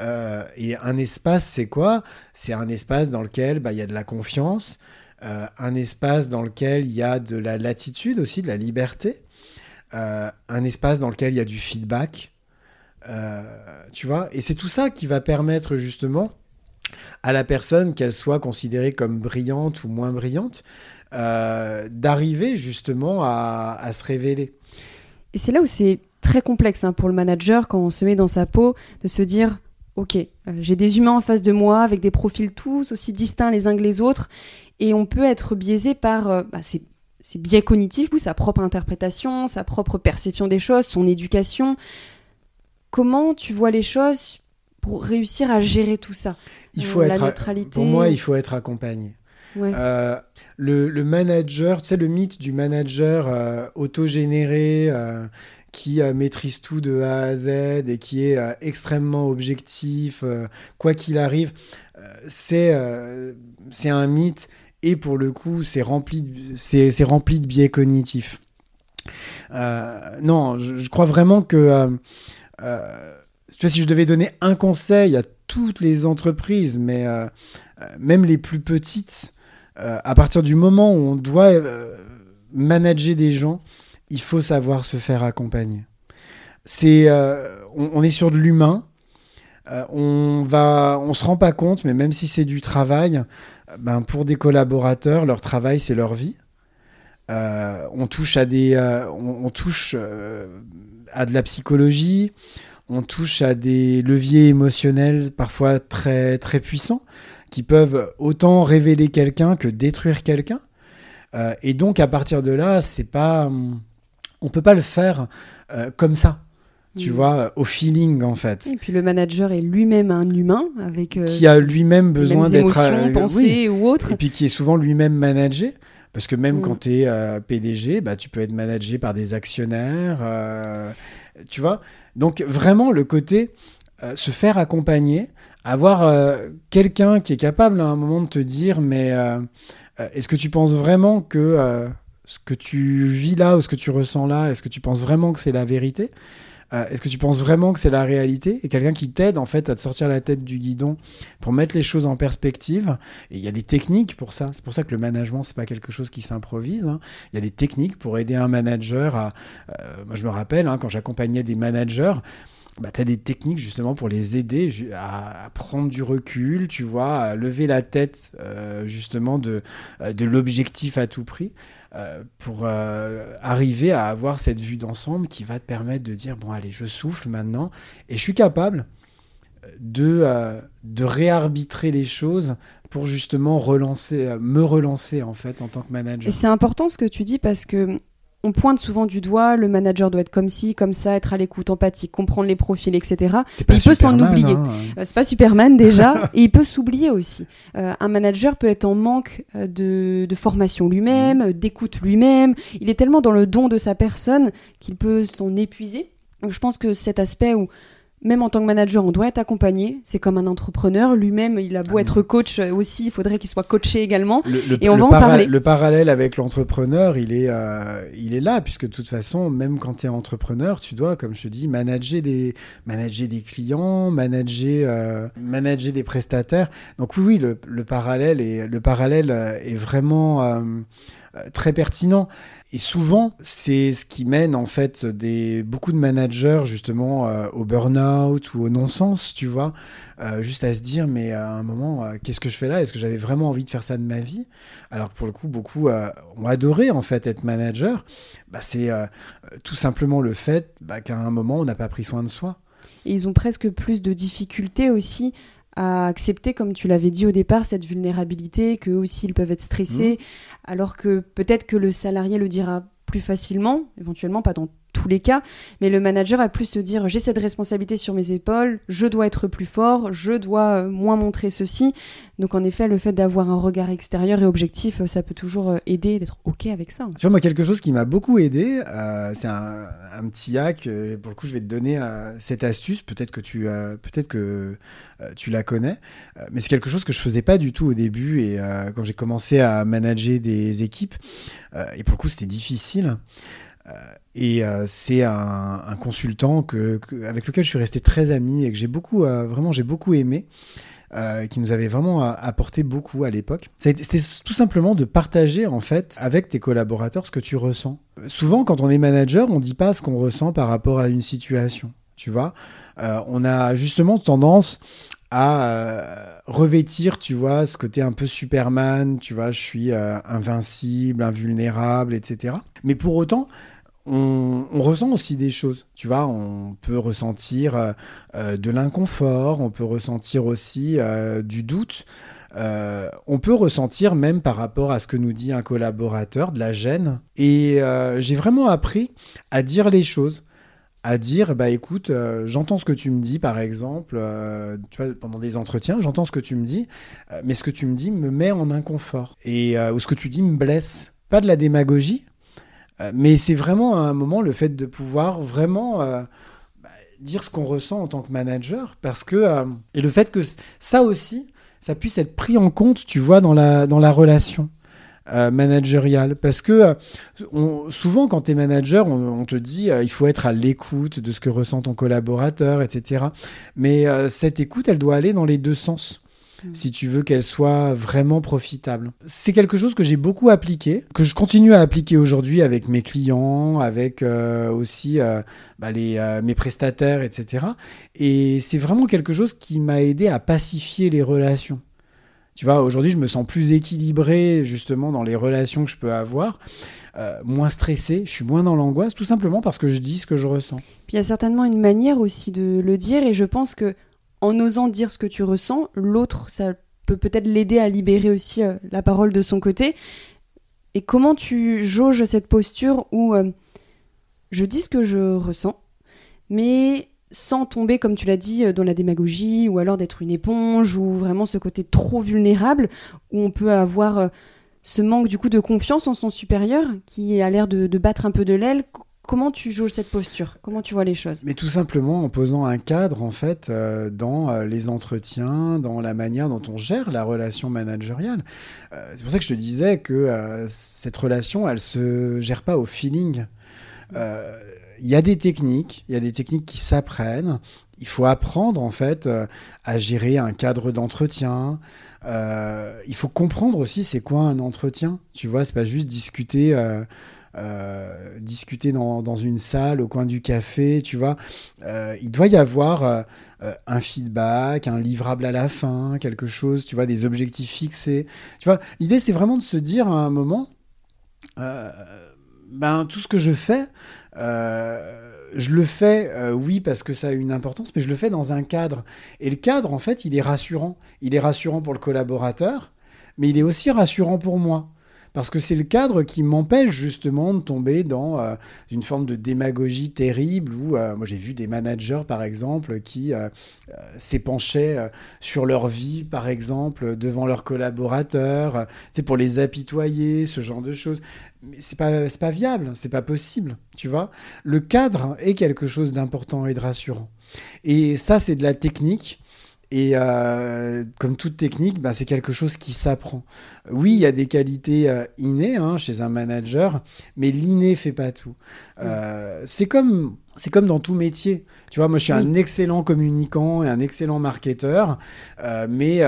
Euh, et un espace, c'est quoi? C'est un espace dans lequel bah, il y a de la confiance, euh, un espace dans lequel il y a de la latitude aussi, de la liberté, un espace dans lequel il y a du feedback. tu vois? Et c'est tout ça qui va permettre justement à la personne, qu'elle soit considérée comme brillante ou moins brillante, euh, d'arriver justement à, se révéler. Et c'est là où c'est très complexe hein, pour le manager quand on se met dans sa peau de se dire ok, euh, j'ai des humains en face de moi avec des profils tous aussi distincts les uns que les autres et on peut être biaisé par euh, bah, ces, biais cognitifs ou sa propre interprétation, sa propre perception des choses, son éducation. Comment tu vois les choses pour réussir à gérer tout ça? Il faut la neutralité. Pour moi, il faut être accompagné. Euh, le, manager, tu sais, le mythe du manager euh, autogénéré euh, qui maîtrise tout de A à Z et qui est extrêmement objectif, quoi qu'il arrive, c'est c'est un mythe et pour le coup, c'est rempli, c'est rempli de biais cognitifs. non, je, crois vraiment que si je devais donner un conseil à toutes les entreprises, mais même les plus petites, euh, à partir du moment où on doit euh, manager des gens, il faut savoir se faire accompagner. C'est, euh, on, est sur de l'humain. on va, on se rend pas compte, mais même si c'est du travail, ben pour des collaborateurs, leur travail c'est leur vie. on touche à des, on, touche à de la psychologie, on touche à des leviers émotionnels parfois très très puissants qui peuvent autant révéler quelqu'un que détruire quelqu'un. Euh, et donc à partir de là, c'est pas, on peut pas le faire euh, comme ça. Tu vois, au feeling en fait. Et puis le manager est lui-même un humain avec euh, qui a lui-même besoin d'être pensées ou autre. Et puis qui est souvent lui-même managé. Parce que même mm. quand tu es PDG, bah, tu peux être managé par des actionnaires. tu vois Donc vraiment le côté se faire accompagner, avoir euh, quelqu'un qui est capable à un moment de te dire, mais euh, euh, est-ce que tu penses vraiment que ce que tu vis là ou ce que tu ressens là, est-ce que tu penses vraiment que c'est la vérité? Est-ce que tu penses vraiment que c'est la réalité? Et quelqu'un qui t'aide en fait à te sortir la tête du guidon pour mettre les choses en perspective. Et il y a des techniques pour ça. C'est pour ça que le management c'est pas quelque chose qui s'improvise. Hein. Il y a des techniques pour aider un manager à. moi je me rappelle hein, quand j'accompagnais des managers bah, tu as des techniques justement pour les aider à, prendre du recul, tu vois, à lever la tête euh, justement de, euh, de l'objectif à tout prix euh, pour arriver à avoir cette vue d'ensemble qui va te permettre de dire, bon allez, je souffle maintenant et je suis capable de, de réarbitrer les choses pour justement relancer, me relancer en fait en tant que manager. Et c'est important ce que tu dis parce que on pointe souvent du doigt, le manager doit être comme ci, comme ça, être à l'écoute, empathique, comprendre les profils, etc. il peut s'en oublier. Hein. Euh, c'est pas Superman déjà, et il peut s'oublier aussi. Euh, un manager peut être en manque euh, de, formation lui-même, mmh. d'écoute lui-même. Il est tellement dans le don de sa personne qu'il peut s'en épuiser. Donc je pense que cet aspect où même en tant que manager, on doit être accompagné. C'est comme un entrepreneur. Lui-même, il a beau ah être coach euh, aussi, il faudrait qu'il soit coaché également. et on va en parler. Le parallèle avec l'entrepreneur, il, est, euh, il est là, puisque de toute façon, même quand tu es entrepreneur, tu dois, comme je te dis, manager des, manager des clients, manager, euh, manager des prestataires. Donc oui, le, le parallèle, est, le parallèle est vraiment très pertinent. Et souvent, c'est ce qui mène en fait des, beaucoup de managers justement euh, au burn-out ou au non-sens, tu vois, euh, juste à se dire mais à un moment, euh, qu'est-ce que je fais là? Est-ce que j'avais vraiment envie de faire ça de ma vie? Alors pour le coup, beaucoup ont adoré en fait être manager. Bah, c'est tout simplement le fait bah, qu'à un moment, on n'a pas pris soin de soi. Et ils ont presque plus de difficultés aussi à accepter, comme tu l'avais dit au départ, cette vulnérabilité, qu'eux aussi ils peuvent être stressés, mmh. alors que peut-être que le salarié le dira plus facilement, éventuellement pas dans tous les cas, mais le manager va plus se dire j'ai cette responsabilité sur mes épaules, je dois être plus fort, je dois euh, moins montrer ceci. Donc en effet, le fait d'avoir un regard extérieur et objectif, ça peut toujours aider d'être ok avec ça. Tu vois, moi quelque chose qui m'a beaucoup aidé, c'est un, petit hack. pour le coup, je vais te donner cette astuce. Peut-être que tu, peut-être que tu la connais, mais c'est quelque chose que je faisais pas du tout au début et quand j'ai commencé à manager des équipes. Euh, et pour le coup, c'était difficile. Euh, et euh, c'est un, consultant que, avec lequel je suis resté très ami et que j'ai beaucoup, vraiment, j'ai beaucoup aimé. qui nous avait vraiment apporté beaucoup à l'époque. C'était tout simplement de partager en fait avec tes collaborateurs ce que tu ressens. Souvent, quand on est manager, on dit pas ce qu'on ressent par rapport à une situation. Tu vois, on a justement tendance à euh, revêtir, tu vois, ce côté un peu Superman, tu vois, je suis euh, invincible, invulnérable, etc. Mais pour autant, on, ressent aussi des choses, tu vois, on peut ressentir euh, de l'inconfort, on peut ressentir aussi du doute, on peut ressentir même par rapport à ce que nous dit un collaborateur, de la gêne. Et j'ai vraiment appris à dire les choses. À dire bah écoute euh, j'entends ce que tu me dis par exemple euh, tu vois pendant des entretiens j'entends ce que tu me dis euh, mais ce que tu me dis me met en inconfort. Et ou ce que tu dis me blesse. Pas de la démagogie mais c'est vraiment à un moment le fait de pouvoir vraiment bah, dire ce qu'on ressent en tant que manager parce que et le fait que ça aussi ça puisse être pris en compte tu vois dans la dans la relation euh, managériale. Parce que euh, souvent, quand tu es manager, on, te dit euh, il faut être à l'écoute de ce que ressent ton collaborateur, etc. Mais cette écoute, elle doit aller dans les deux sens mm. si tu veux qu'elle soit vraiment profitable. C'est quelque chose que j'ai beaucoup appliqué, que je continue à appliquer aujourd'hui avec mes clients, avec aussi bah, les, mes prestataires, etc. Et c'est vraiment quelque chose qui m'a aidé à pacifier les relations. Tu vois, aujourd'hui, je me sens plus équilibré justement dans les relations que je peux avoir. Euh, moins stressé, je suis moins dans l'angoisse, tout simplement parce que je dis ce que je ressens. Puis il y a certainement une manière aussi de le dire, et je pense que en osant dire ce que tu ressens, l'autre, ça peut peut-être l'aider à libérer aussi euh, la parole de son côté. Et comment tu jauges cette posture où euh, je dis ce que je ressens, mais sans tomber, comme tu l'as dit, euh, dans la démagogie ou alors d'être une éponge ou vraiment ce côté trop vulnérable où on peut avoir ce manque du coup de confiance en son supérieur qui a l'air de, battre un peu de l'aile. Comment tu joues cette posture? Comment tu vois les choses? Mais tout simplement en posant un cadre en fait euh, dans les entretiens, dans la manière dont on gère la relation managériale. c'est pour ça que je te disais que cette relation, elle se gère pas au feeling il y a des techniques, il y a des techniques qui s'apprennent. Il faut apprendre en fait euh, à gérer un cadre d'entretien. Euh, il faut comprendre aussi c'est quoi un entretien. Tu vois, c'est pas juste discuter. Euh, discuter dans, une salle au coin du café, tu vois. il doit y avoir un feedback, un livrable à la fin, quelque chose, tu vois, des objectifs fixés. Tu vois, l'idée c'est vraiment de se dire à un moment, ben tout ce que je fais, euh, je le fais, euh, oui, parce que ça a une importance, mais je le fais dans un cadre. Et le cadre, en fait, il est rassurant. Il est rassurant pour le collaborateur, mais il est aussi rassurant pour moi. Parce que c'est le cadre qui m'empêche justement de tomber dans euh, une forme de démagogie terrible où moi j'ai vu des managers par exemple qui s'épanchaient sur leur vie par exemple devant leurs collaborateurs, c'est pour les apitoyer, ce genre de choses mais c'est pas pas viable, c'est pas possible, tu vois. Le cadre est quelque chose d'important et de rassurant. Et ça, c'est de la technique. Et euh, comme toute technique, bah, c'est quelque chose qui s'apprend. Oui, il y a des qualités euh, innées hein, chez un manager, mais l'inné fait pas tout. Euh, c'est comme c'est comme dans tout métier. Tu vois, moi, je suis un excellent communicant et un excellent marketeur, mais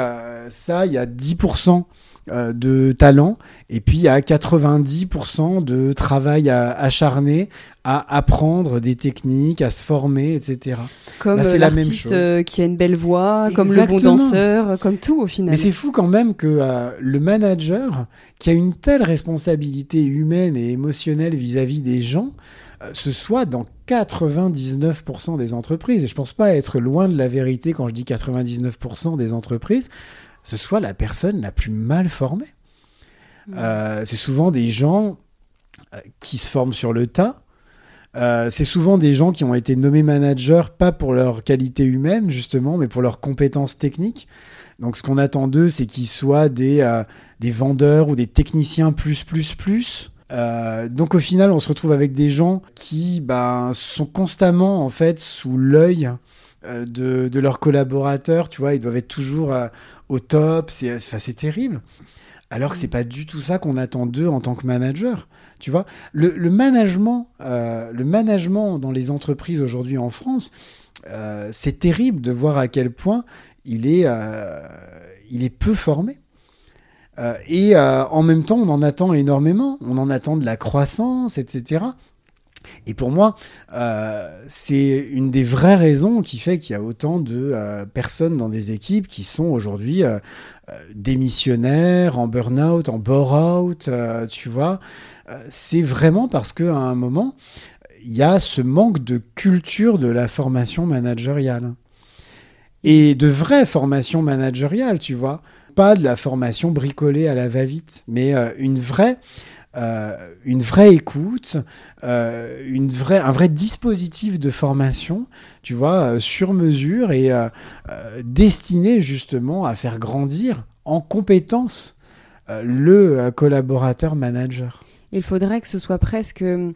ça, il y a 10% euh, de talent et puis a 90% de travail acharné à apprendre des techniques, à se former, etc. Comme l'artiste euh, qui a une belle voix, comme le bon danseur, comme tout au final. Mais c'est fou quand même que euh, le manager qui a une telle responsabilité humaine et émotionnelle vis-à-vis des gens, ce soit dans 99% des entreprises. Et je pense pas être loin de la vérité quand je dis 99% des entreprises ce soit la personne la plus mal formée. Euh, c'est souvent des gens euh, qui se forment sur le tas, Euh, c'est souvent des gens qui ont été nommés managers, pas pour leur qualité humaine, justement, mais pour leurs compétences techniques. Donc, ce qu'on attend d'eux, c'est qu'ils soient des, euh, des vendeurs ou des techniciens plus, plus, plus. Euh, donc, au final, on se retrouve avec des gens qui ben, sont constamment, en fait, sous l'œil de, de, leurs collaborateurs. Tu vois, ils doivent être toujours au top. C'est enfin, terrible. Alors que c'est pas du tout ça qu'on attend d'eux en tant que manager. Tu vois, le, management, euh, le management dans les entreprises aujourd'hui en France, euh, c'est terrible de voir à quel point il est, euh, il est peu formé. et en même temps, on en attend énormément. On en attend de la croissance, etc. Et pour moi, c'est une des vraies raisons qui fait qu'il y a autant de personnes dans des équipes qui sont aujourd'hui démissionnaires, en burn-out, en bore-out, tu vois. Euh, c'est vraiment parce qu'à un moment, il y a ce manque de culture de la formation managériale. Et de vraie formation managériale, tu vois. Pas de la formation bricolée à la va-vite, mais euh, une vraie... Euh, une vraie écoute, une vraie, un vrai dispositif de formation, tu vois, sur mesure et destiné justement à faire grandir en compétence le collaborateur manager. Il faudrait que ce soit presque euh,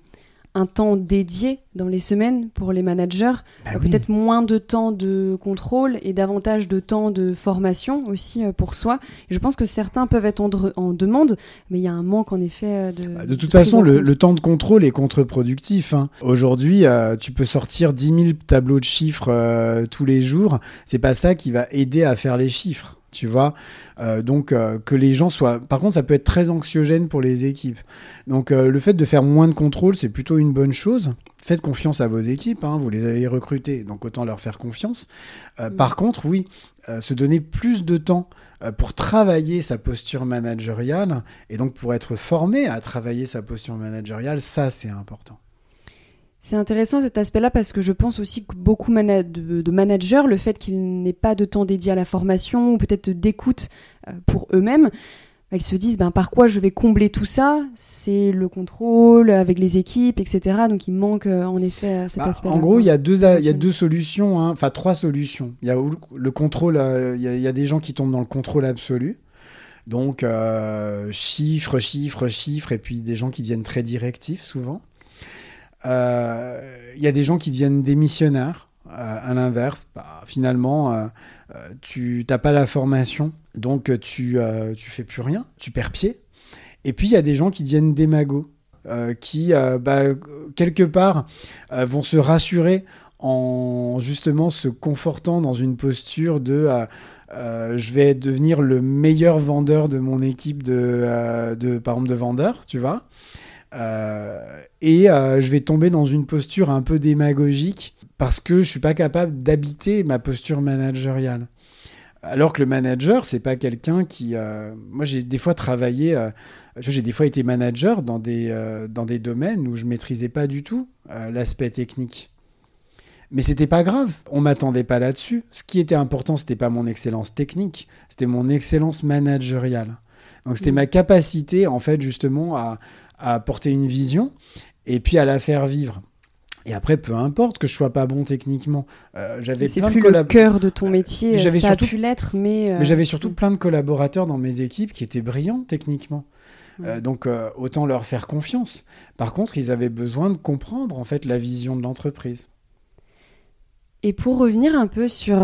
un temps dédié dans les semaines pour les managers, bah peut-être moins de temps de contrôle et davantage de temps de formation aussi euh, pour soi. je pense que certains peuvent être en, demande, mais il y a un manque en effet euh, de... Bah, de toute façon, le, temps de contrôle est contre-productif. Hein. Aujourd'hui, tu peux sortir 10 000 tableaux de chiffres tous les jours. C'est pas ça qui va aider à faire les chiffres tu vois. Euh, donc euh, que les gens soient. Par contre, ça peut être très anxiogène pour les équipes. Donc euh, le fait de faire moins de contrôle, c'est plutôt une bonne chose. Faites confiance à vos équipes, hein, vous les avez recrutées, donc autant leur faire confiance. Mm. Par contre, oui, se donner plus de temps pour travailler sa posture managériale et donc pour être formé à travailler sa posture managériale, ça c'est important. C'est intéressant cet aspect-là parce que je pense aussi que beaucoup de, managers, le fait qu'il n'ait pas de temps dédié à la formation ou peut-être d'écoute euh, pour eux-mêmes, elles se disent ben, par quoi je vais combler tout ça? C'est le contrôle avec les équipes, etc. Donc il manque euh, en effet euh, cet bah, aspect. En gros, il y a deux, il y a deux solutions, hein. enfin trois solutions. Il y a le contrôle, il y, a des gens qui tombent dans le contrôle absolu. Donc chiffres, chiffres, chiffres, et puis des gens qui deviennent très directifs souvent. Il euh, y a des gens qui deviennent démissionnaires. Euh, à l'inverse, bah, finalement, euh, tu n'as pas la formation, donc tu ne fais plus rien, tu perds pied. Et puis, il y a des gens qui deviennent démagos, qui, bah, quelque part, vont se rassurer en justement se confortant dans une posture de je vais devenir le meilleur vendeur de mon équipe de, de par exemple de vendeurs, tu vois. Euh, et euh, je vais tomber dans une posture un peu démagogique parce que je suis pas capable d'habiter ma posture managériale. Alors que le manager, c'est pas quelqu'un qui. Euh, moi, j'ai des fois travaillé. j'ai des fois été manager dans des, dans des domaines où je maîtrisais pas du tout l'aspect technique. Mais c'était pas grave, on m'attendait pas là-dessus. Ce qui était important, c'était pas mon excellence technique, c'était mon excellence managériale. Donc c'était mmh. ma capacité, en fait, justement, à, à porter une vision et puis à la faire vivre. Et après, peu importe que je sois pas bon techniquement, euh, j'avais c'est plus le cœur de ton métier. J'avais ça surtout... a pu l'être, mais. Euh, mais j'avais surtout plein de collaborateurs dans mes équipes qui étaient brillants techniquement. Euh, donc autant leur faire confiance. Par contre, ils avaient besoin de comprendre en fait la vision de l'entreprise. Et pour revenir un peu sur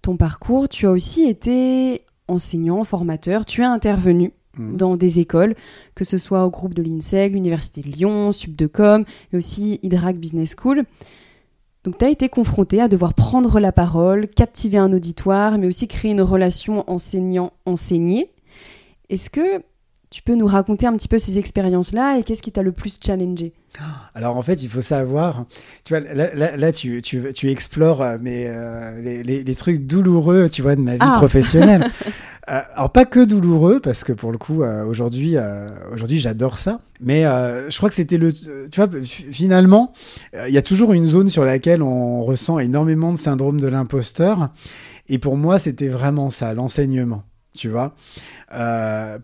ton parcours, tu as aussi été enseignant, formateur, tu as intervenu Mmh. dans des écoles, que ce soit au groupe de l'INSEG, l'Université de Lyon, Subdecom, mais aussi Hydrac Business School. Donc tu as été confronté à devoir prendre la parole, captiver un auditoire, mais aussi créer une relation enseignant-enseigné. Est-ce que tu peux nous raconter un petit peu ces expériences-là et qu'est-ce qui t'a le plus challengé? Alors en fait, il faut savoir, tu vois, là, tu, tu, explores euh, mais, euh, les, trucs douloureux, tu vois, de ma vie ah. professionnelle. Euh, alors pas que douloureux parce que pour le coup euh, aujourd'hui euh, aujourd'hui j'adore ça. Mais je crois que c'était le tu vois finalement il y a toujours une zone sur laquelle on ressent énormément de syndrome de l'imposteur. Et pour moi c'était vraiment ça l'enseignement tu vois.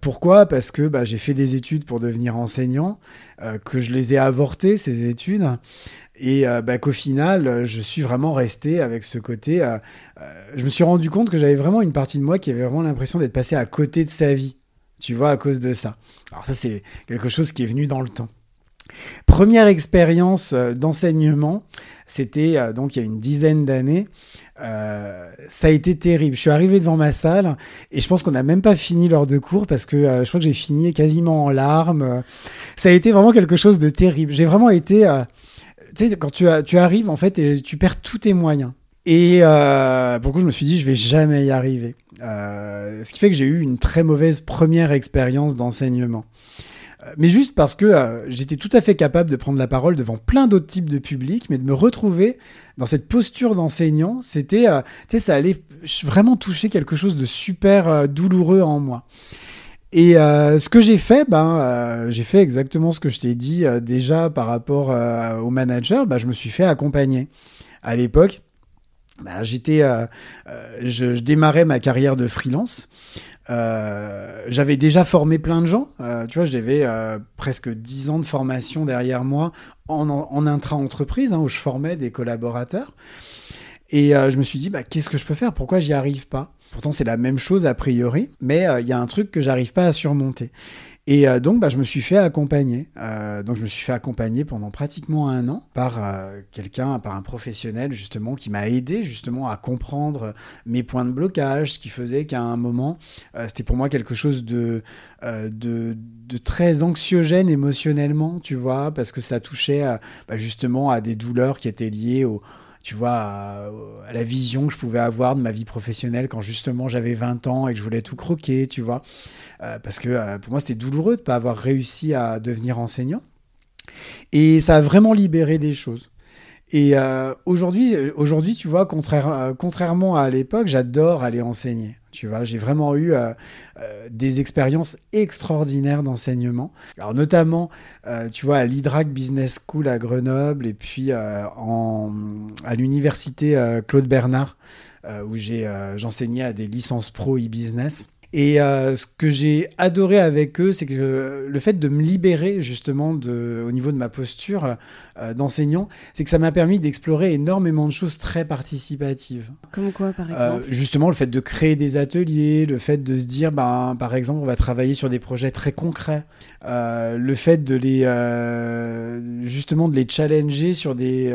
Pourquoi? Parce que bah, j'ai fait des études pour devenir enseignant, que je les ai avortées, ces études, et euh, bah, qu'au final, je suis vraiment resté avec ce côté. je me suis rendu compte que j'avais vraiment une partie de moi qui avait vraiment l'impression d'être passé à côté de sa vie, tu vois, à cause de ça. Alors ça, c'est quelque chose qui est venu dans le temps. Première expérience d'enseignement, c'était donc il y a une dizaine d'années. Euh, ça a été terrible. Je suis arrivé devant ma salle et je pense qu'on n'a même pas fini l'heure de cours parce que euh, je crois que j'ai fini quasiment en larmes. Ça a été vraiment quelque chose de terrible. J'ai vraiment été, euh, tu sais, quand tu, arrives en fait tu perds tous tes moyens. Et pour le coup, je me suis dit, je vais jamais y arriver. ce qui fait que j'ai eu une très mauvaise première expérience d'enseignement mais juste parce que euh, j'étais tout à fait capable de prendre la parole devant plein d'autres types de publics, mais de me retrouver dans cette posture d'enseignant, c'était, euh, tu sais, ça allait vraiment toucher quelque chose de super euh, douloureux en moi. Et ce que j'ai fait, ben, j'ai fait exactement ce que je t'ai dit déjà par rapport au manager. Ben, je me suis fait accompagner. À l'époque, ben, j'étais, je, démarrais ma carrière de freelance. Euh, j'avais déjà formé plein de gens. Euh, tu vois, j'avais euh, presque 10 ans de formation derrière moi en, en intra-entreprise, hein, où je formais des collaborateurs. Et je me suis dit, bah, qu'est-ce que je peux faire? Pourquoi j'y arrive pas? Pourtant, c'est la même chose a priori, mais il y a un truc que j'arrive pas à surmonter. Et euh, donc, bah, je me suis fait accompagner. Euh, donc, je me suis fait accompagner pendant pratiquement un an par euh, quelqu'un, par un professionnel justement, qui m'a aidé justement à comprendre mes points de blocage, ce qui faisait qu'à un moment, c'était pour moi quelque chose de, très anxiogène émotionnellement, tu vois, parce que ça touchait bah, justement à des douleurs qui étaient liées au tu vois, à, la vision que je pouvais avoir de ma vie professionnelle quand justement j'avais 20 ans et que je voulais tout croquer, tu vois. Euh, parce que euh, pour moi, c'était douloureux de ne pas avoir réussi à devenir enseignant. Et ça a vraiment libéré des choses. Et euh, aujourd'hui, aujourd'hui, tu vois, contrairement à l'époque, j'adore aller enseigner. Tu vois, j'ai vraiment eu des expériences extraordinaires d'enseignement. Alors notamment, tu vois, à l'IDRAC Business School à Grenoble et puis en, à l'université Claude Bernard, où j'ai j'enseignais à des licences pro e-business. Et euh, ce que j'ai adoré avec eux, c'est que le fait de me libérer justement de, au niveau de ma posture euh, d'enseignant, c'est que ça m'a permis d'explorer énormément de choses très participatives. Comme quoi, par euh, exemple? Justement, le fait de créer des ateliers, le fait de se dire, ben, par exemple, on va travailler sur des projets très concrets, le fait de les, justement, de les challenger sur des,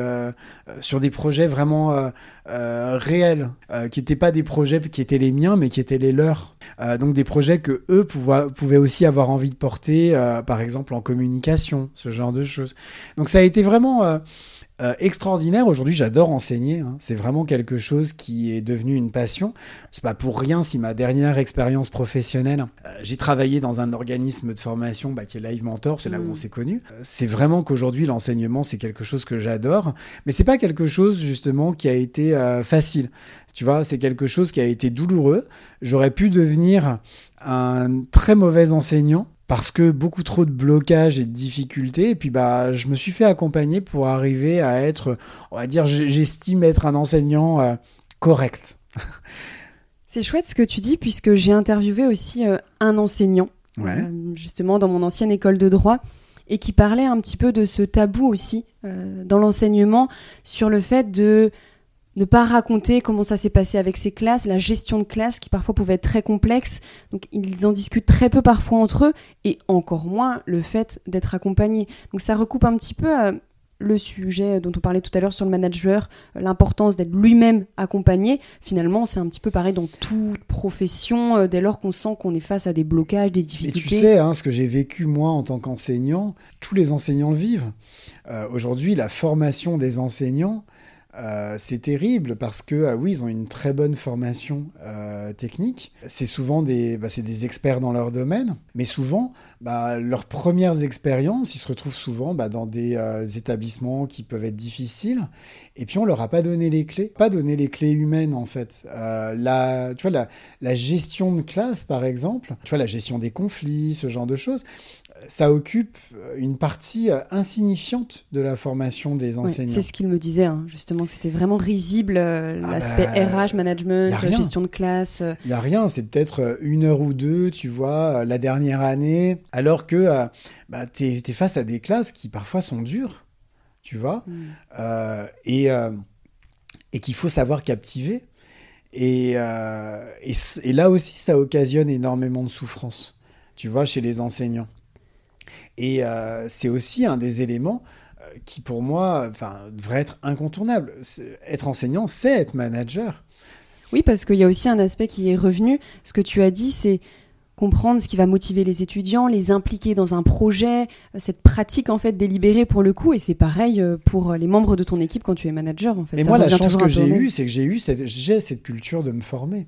sur des projets vraiment réels, qui n'étaient pas des projets qui étaient les miens, mais qui étaient les leurs. Euh, donc des projets que eux pouvaient, aussi avoir envie de porter, euh, par exemple en communication, ce genre de choses. Donc ça a été vraiment euh, extraordinaire. Aujourd'hui, j'adore enseigner. Hein. C'est vraiment quelque chose qui est devenu une passion. C'est pas pour rien si ma dernière expérience professionnelle, j'ai travaillé dans un organisme de formation bah, qui est Live Mentor, c'est là où on mm. s'est connus. c'est vraiment qu'aujourd'hui l'enseignement c'est quelque chose que j'adore, mais c'est pas quelque chose justement qui a été facile. Tu vois, c'est quelque chose qui a été douloureux. J'aurais pu devenir un très mauvais enseignant parce que beaucoup trop de blocages et de difficultés. Et puis, bah, je me suis fait accompagner pour arriver à être, on va dire, j'estime être un enseignant euh, correct. C'est chouette ce que tu dis, puisque j'ai interviewé aussi euh, un enseignant, euh, justement dans mon ancienne école de droit, et qui parlait un petit peu de ce tabou aussi dans l'enseignement sur le fait de ne pas raconter comment ça s'est passé avec ses classes, la gestion de classe qui parfois pouvait être très complexe. Donc ils en discutent très peu parfois entre eux et encore moins le fait d'être accompagné. Donc ça recoupe un petit peu euh, le sujet dont on parlait tout à l'heure sur le manager, euh, l'importance d'être lui-même accompagné. Finalement, c'est un petit peu pareil dans toute profession euh, dès lors qu'on sent qu'on est face à des blocages, des difficultés. Et tu sais, hein, ce que j'ai vécu moi en tant qu'enseignant, tous les enseignants le vivent. Aujourd'hui, la formation des enseignants, euh, c'est terrible parce que euh, oui, ils ont une très bonne formation euh, technique. C'est souvent des, bah, des experts dans leur domaine, mais souvent, bah, leurs premières expériences, ils se retrouvent souvent bah, dans des établissements qui peuvent être difficiles. Et puis on leur a pas donné les clés, pas donné les clés humaines en fait. la, tu vois la, la gestion de classe par exemple, tu vois la gestion des conflits, ce genre de choses. Ça occupe une partie insignifiante de la formation des enseignants. c'est ce qu'il me disait, hein, justement, que c'était vraiment risible ah l'aspect RH, bah, management, gestion de classe. Il n'y a rien, c'est peut-être une heure ou deux, tu vois, la dernière année, alors que bah, tu es, face à des classes qui parfois sont dures, tu vois, mm. et, et qu'il faut savoir captiver. Euh, et, là aussi, ça occasionne énormément de souffrance, tu vois, chez les enseignants. Et euh, c'est aussi un des éléments euh, qui, pour moi, devrait être incontournable. Être enseignant, c'est être manager. Oui, parce qu'il y a aussi un aspect qui est revenu. Ce que tu as dit, c'est comprendre ce qui va motiver les étudiants, les impliquer dans un projet, euh, cette pratique en fait délibérée pour le coup. Et c'est pareil pour les membres de ton équipe quand tu es manager. En fait. Mais moi, la chance que j'ai eue, c'est que j'ai eu cette, j'ai cette culture de me former.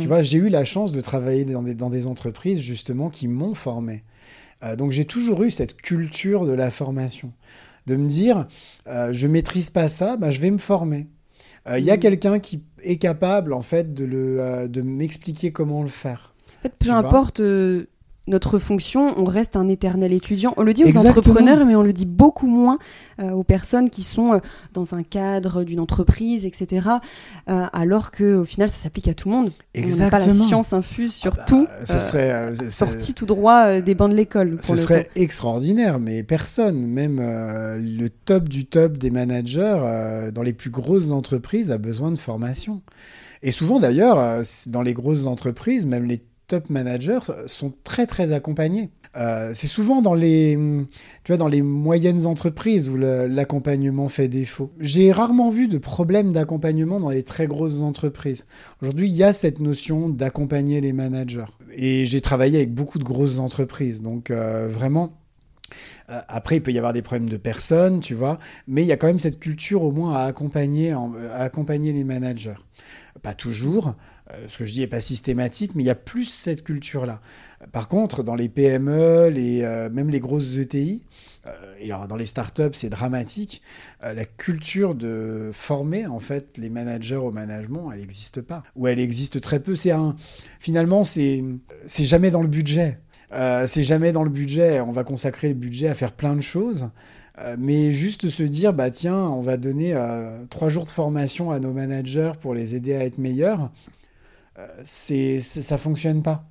Tu vois, j'ai eu la chance de travailler dans des, dans des entreprises justement qui m'ont formé. Euh, donc j'ai toujours eu cette culture de la formation, de me dire, je maîtrise pas ça, bah, je vais me former. Il y a mm. quelqu'un qui est capable en fait de, le, de m'expliquer comment le faire peu importe euh, notre fonction, on reste un éternel étudiant. On le dit aux entrepreneurs, mais on le dit beaucoup moins euh, aux personnes qui sont euh, dans un cadre d'une entreprise, etc. alors que au final, ça s'applique à tout le monde. Exactement. On pas la science infuse sur ah bah, tout. Ce serait sorti tout droit des bancs de l'école. Ce serait extraordinaire, mais personne, même le top du top des managers dans les plus grosses entreprises, a besoin de formation. Et souvent d'ailleurs, dans les grosses entreprises, même les top managers sont très très accompagnés. Euh, c'est souvent dans les, tu vois, dans les moyennes entreprises où l'accompagnement fait défaut. J'ai rarement vu de problème d'accompagnement dans les très grosses entreprises. Aujourd'hui, il y a cette notion d'accompagner les managers. Et j'ai travaillé avec beaucoup de grosses entreprises. Donc euh, vraiment, euh, après, il peut y avoir des problèmes de personnes, tu vois, mais il y a quand même cette culture au moins à accompagner, à accompagner les managers. Pas toujours, ce que je dis n'est pas systématique, mais il y a plus cette culture-là. Par contre, dans les PME, les, euh, même les grosses ETI, euh, et dans les startups, c'est dramatique, la culture de former en fait les managers au management, elle n'existe pas. Ou elle existe très peu. C'est un, finalement, c'est, c'est jamais dans le budget. c'est jamais dans le budget. On va consacrer le budget à faire plein de choses. mais juste se dire, bah tiens, on va donner trois jours de formation à nos managers pour les aider à être meilleurs. Euh, c'est, ça fonctionne pas.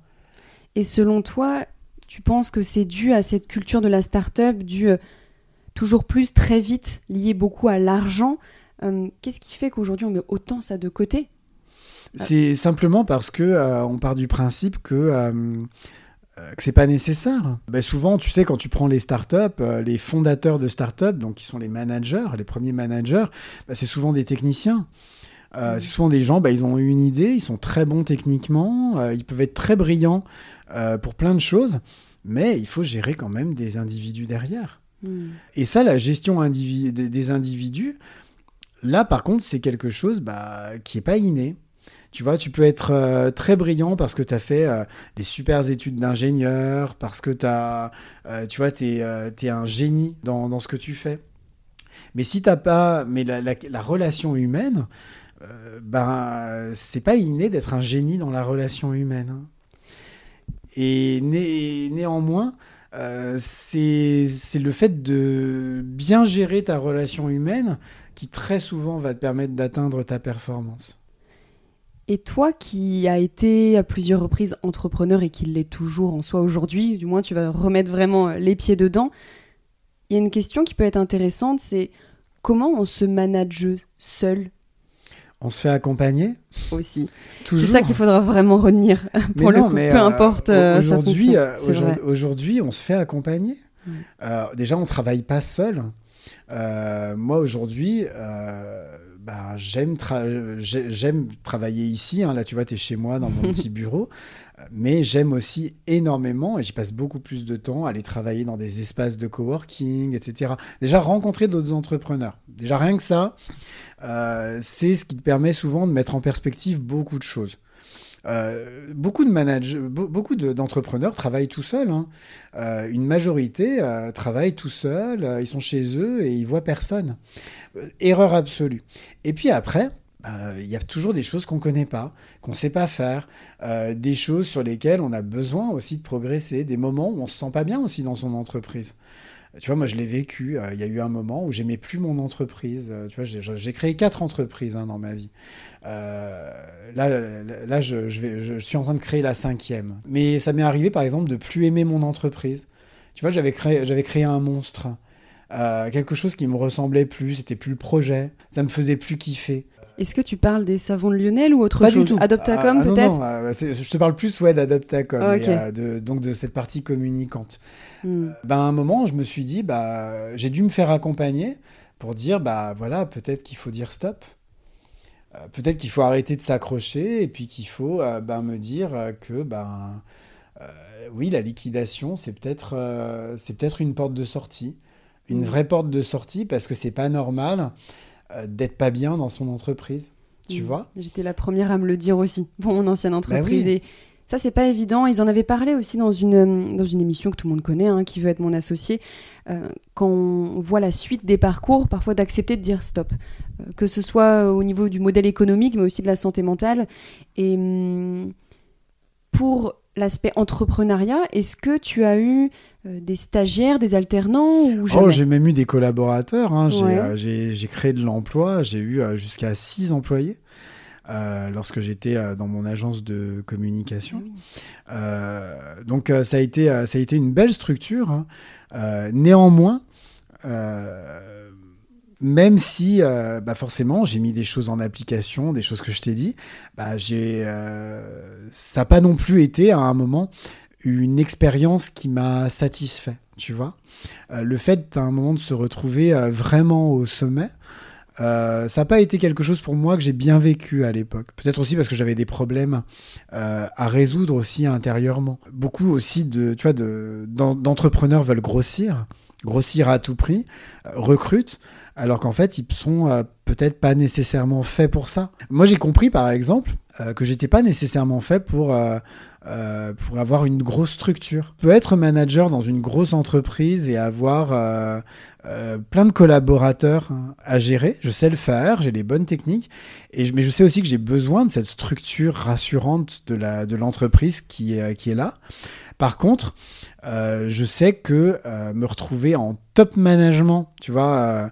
Et selon toi, tu penses que c'est dû à cette culture de la start-up, dû euh, toujours plus, très vite, lié beaucoup à l'argent euh, Qu'est-ce qui fait qu'aujourd'hui on met autant ça de côté? C'est simplement parce que on part du principe que que c'est pas nécessaire. Ben souvent, tu sais, quand tu prends les startups, les fondateurs de startups, donc qui sont les managers, les premiers managers, ben, c'est souvent des techniciens. Euh, c'est souvent des gens, bah, ils ont une idée, ils sont très bons techniquement, euh, ils peuvent être très brillants euh, pour plein de choses, mais il faut gérer quand même des individus derrière. Hmm. Et ça, la gestion des individus, là par contre, c'est quelque chose bah, qui n'est pas inné. Tu vois, tu peux être très brillant parce que tu as fait des super études d'ingénieur, parce que as, tu vois, tu es, un génie dans, dans, ce que tu fais. Mais si tu pas. Mais la, la relation humaine, euh, ben, c'est pas inné d'être un génie dans la relation humaine. Hein. Et néanmoins, euh, c'est le fait de bien gérer ta relation humaine qui très souvent va te permettre d'atteindre ta performance. Et toi qui as été à plusieurs reprises entrepreneur et qui l'est toujours en soi aujourd'hui, du moins tu vas remettre vraiment les pieds dedans, il y a une question qui peut être intéressante, c'est comment on se manage seul on se fait accompagner aussi. C'est ça qu'il faudra vraiment retenir pour le coup, peu euh, importe euh, aujourd'hui, euh, aujourd'hui, on se fait accompagner. déjà, on travaille pas seul. moi aujourd'hui, bah, j'aime j'aime travailler ici. Hein. Là, tu vois, tu es chez moi dans mon petit bureau. Mais j'aime aussi énormément, et j'y passe beaucoup plus de temps, à aller travailler dans des espaces de coworking, etc. Déjà, rencontrer d'autres entrepreneurs. Déjà, rien que ça, euh, c'est ce qui te permet souvent de mettre en perspective beaucoup de choses. Euh, beaucoup de managers, beaucoup d'entrepreneurs travaillent tout seuls. Hein. Euh, une majorité travaille tout seul, ils sont chez eux et ils voient personne. erreur absolue. Et puis après, il y a toujours des choses qu'on ne connaît pas, qu'on ne sait pas faire, des choses sur lesquelles on a besoin aussi de progresser, des moments où on se sent pas bien aussi dans son entreprise. Tu vois, moi, je l'ai vécu. Euh, il y a eu un moment où j'aimais plus mon entreprise. tu vois, j'ai créé quatre entreprises hein, dans ma vie. là, là, je, vais, je, suis en train de créer la cinquième. Mais ça m'est arrivé, par exemple, de plus aimer mon entreprise. Tu vois, j'avais créé, j'avais créé un monstre. quelque chose qui me ressemblait plus, c'était plus le projet, ça me faisait plus kiffer. Est-ce que tu parles des savons de Lionel ou autre pas chose? du tout. Adoptacom ah, peut-être Non, non euh, je te parle plus ouais, d'Adoptacom, euh, de, donc de cette partie communicante. Hmm. Ben, à un moment, je me suis dit, bah, j'ai dû me faire accompagner pour dire, bah voilà, peut-être qu'il faut dire stop. Euh, peut-être qu'il faut arrêter de s'accrocher et puis qu'il faut ben, me dire que ben, oui, la liquidation, c'est peut-être c'est peut-être une porte de sortie. Une hmm. vraie porte de sortie parce que c'est pas normal euh, d'être pas bien dans son entreprise. Tu mm. vois? J'étais la première à me le dire aussi pour mon ancienne bah entreprise. Et ça, c'est pas évident. Ils en avaient parlé aussi dans une, euh, dans une émission que tout le monde connaît, hein, qui veut être mon associé. Euh, quand on voit la suite des parcours, parfois d'accepter de dire stop. que ce soit au niveau du modèle économique, mais aussi de la santé mentale. Et hum, pour l'aspect entrepreneuriat, est-ce que tu as eu euh, des stagiaires, des alternants ou Oh, j'ai même eu des collaborateurs. Hein. Euh, j'ai créé de l'emploi. J'ai eu euh, jusqu'à six employés. Lorsque j'étais dans mon agence de communication. Ah donc ça, a été, ça a été une belle structure. Hein. néanmoins, même si bah forcément j'ai mis des choses en application, des choses que je t'ai dit, bah ça n'a pas non plus été à un moment une expérience qui m'a satisfait, tu vois. Euh, le fait à un moment de se retrouver euh, vraiment au sommet, euh, ça n'a pas été quelque chose pour moi que j'ai bien vécu à l'époque. Peut-être aussi parce que j'avais des problèmes à résoudre aussi intérieurement. Beaucoup aussi de, tu vois, d'entrepreneurs veulent grossir, grossir à tout prix, recrutent, alors qu'en fait ils sont peut-être pas nécessairement faits pour ça. Moi j'ai compris par exemple que j'étais pas nécessairement fait pour euh, pour avoir une grosse structure. Je peux être manager dans une grosse entreprise et avoir euh, euh, plein de collaborateurs hein, à gérer. Je sais le faire, j'ai les bonnes techniques, mais je sais aussi que j'ai besoin de cette structure rassurante de l'entreprise de qui, est, là. Par contre, je sais que me retrouver en top management, tu vois,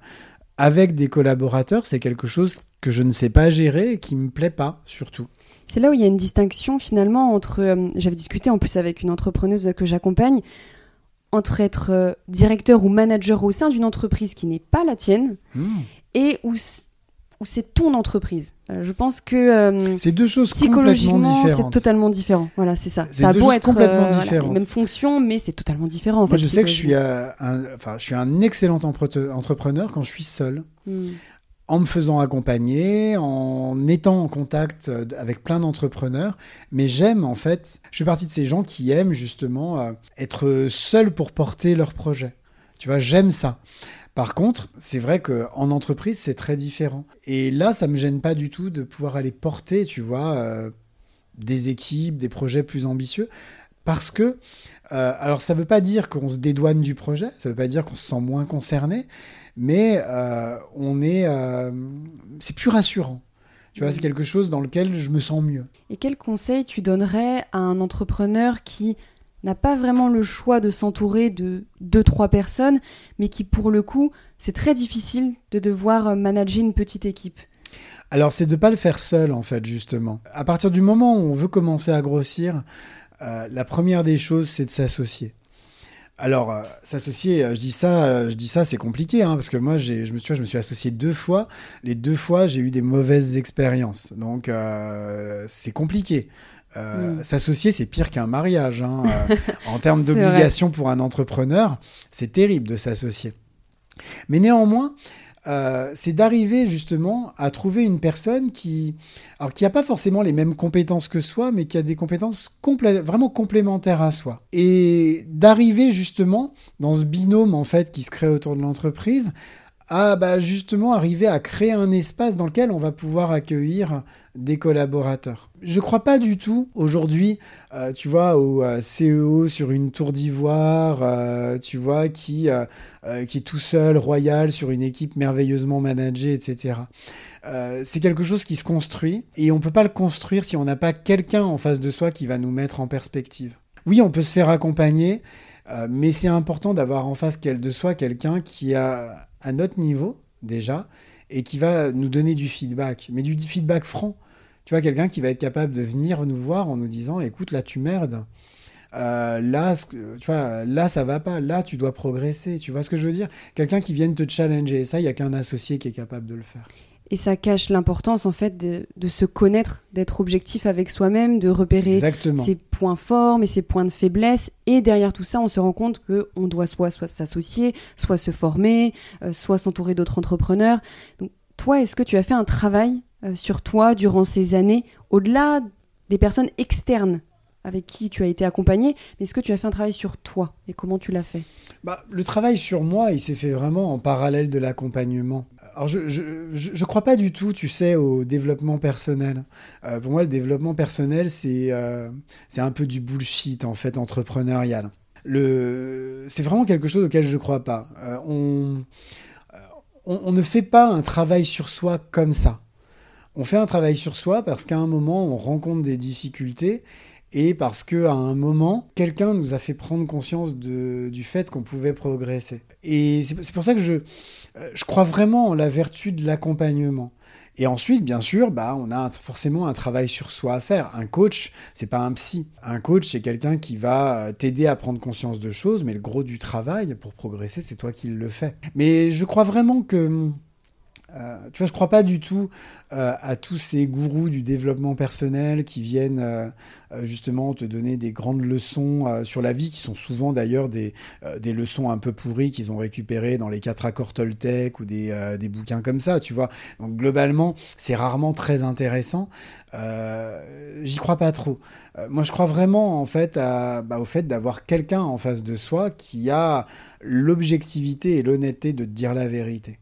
avec des collaborateurs, c'est quelque chose que je ne sais pas gérer et qui me plaît pas, surtout. C'est là où il y a une distinction finalement entre, euh, j'avais discuté en plus avec une entrepreneuse que j'accompagne, entre être euh, directeur ou manager au sein d'une entreprise qui n'est pas la tienne hmm. et où, où c'est ton entreprise. Euh, je pense que c'est deux choses psychologiquement c'est totalement différent. Voilà, c'est ça. Ça a beau être complètement différent. les mêmes fonctions, mais c'est totalement différent. En Moi, je sais que je suis, un, enfin, je suis un excellent entrepreneur quand je suis seul. Hmm en me faisant accompagner, en étant en contact euh, avec plein d'entrepreneurs. Mais j'aime en fait, je fais partie de ces gens qui aiment justement euh, être seuls pour porter leur projet. Tu vois, j'aime ça. Par contre, c'est vrai qu'en entreprise, c'est très différent. Et là, ça me gêne pas du tout de pouvoir aller porter, tu vois, euh, des équipes, des projets plus ambitieux. Parce que, alors ça ne veut pas dire qu'on se dédouane du projet, ça ne veut pas dire qu'on se sent moins concerné, mais euh, on est, euh, c'est plus rassurant. Tu vois, c'est quelque chose dans lequel je me sens mieux. Et quel conseil tu donnerais à un entrepreneur qui n'a pas vraiment le choix de s'entourer de deux, trois personnes, mais qui, pour le coup, c'est très difficile de devoir manager une petite équipe? Alors, c'est de ne pas le faire seul, en fait, justement. À partir du moment où on veut commencer à grossir, euh, la première des choses, c'est de s'associer. Alors, euh, s'associer, euh, je dis ça, euh, je dis ça, c'est compliqué, hein, parce que moi, je me, suis, je me suis associé deux fois. Les deux fois, j'ai eu des mauvaises expériences. Donc, c'est compliqué. Hmm. S'associer, c'est pire qu'un mariage. Hein, en termes d'obligation pour un entrepreneur, c'est terrible de s'associer. Mais néanmoins, euh, c'est d'arriver justement à trouver une personne qui, alors qui n'a pas forcément les mêmes compétences que soi, mais qui a des compétences vraiment complémentaires à soi. Et d'arriver justement dans ce binôme en fait qui se crée autour de l'entreprise à bah, justement arriver à créer un espace dans lequel on va pouvoir accueillir des collaborateurs. Je crois pas du tout aujourd'hui, euh, tu vois, au euh, CEO sur une tour d'ivoire, euh, tu vois, qui, qui est tout seul, royal, sur une équipe merveilleusement managée, etc. c'est quelque chose qui se construit et on peut pas le construire si on n'a pas quelqu'un en face de soi qui va nous mettre en perspective. Oui, on peut se faire accompagner, mais c'est important d'avoir en face de soi quelqu'un qui a à notre niveau déjà et qui va nous donner du feedback, mais du feedback franc. Tu vois, quelqu'un qui va être capable de venir nous voir en nous disant, écoute, là, tu merdes. Euh, là, tu vois, là, ça va pas. Là, tu dois progresser. Tu vois ce que je veux dire? Quelqu'un qui vienne te challenger. Ça, il y a qu'un associé qui est capable de le faire. Et ça cache l'importance, en fait, de, se connaître, d'être objectif avec soi-même, de repérer ses points forts, mais ses points de faiblesse. Et derrière tout ça, on se rend compte qu'on doit soit, soit s'associer, soit se former, euh, soit s'entourer d'autres entrepreneurs. Donc, toi, est-ce que tu as fait un travail euh, sur toi durant ces années, au-delà des personnes externes avec qui tu as été accompagné, mais est-ce que tu as fait un travail sur toi et comment tu l'as fait? Bah, Le travail sur moi, il s'est fait vraiment en parallèle de l'accompagnement. Alors, je ne crois pas du tout, tu sais, au développement personnel. Euh, pour moi, le développement personnel, c'est euh, c'est un peu du bullshit, en fait, entrepreneurial. C'est vraiment quelque chose auquel je ne crois pas. on, on, on, ne fait pas un travail sur soi comme ça. On fait un travail sur soi parce qu'à un moment, on rencontre des difficultés et parce qu'à un moment, quelqu'un nous a fait prendre conscience du fait qu'on pouvait progresser. Et c'est pour ça que je, euh, je crois vraiment en la vertu de l'accompagnement. Et ensuite, bien sûr, bah, on a forcément un travail sur soi à faire. Un coach, c'est pas un psy. Un coach, c'est quelqu'un qui va euh, t'aider à prendre conscience de choses, mais le gros du travail pour progresser, c'est toi qui le fais. Mais je crois vraiment que euh, tu vois, je crois pas du tout euh, à tous ces gourous du développement personnel qui viennent euh, justement te donner des grandes leçons sur la vie, qui sont souvent d'ailleurs des, des leçons un peu pourries qu'ils ont récupérées dans les quatre accords Toltec ou des, des bouquins comme ça, tu vois. Donc globalement, c'est rarement très intéressant. J'y crois pas trop. moi, je crois vraiment en fait bah, au fait d'avoir quelqu'un en face de soi qui a l'objectivité et l'honnêteté de te dire la vérité.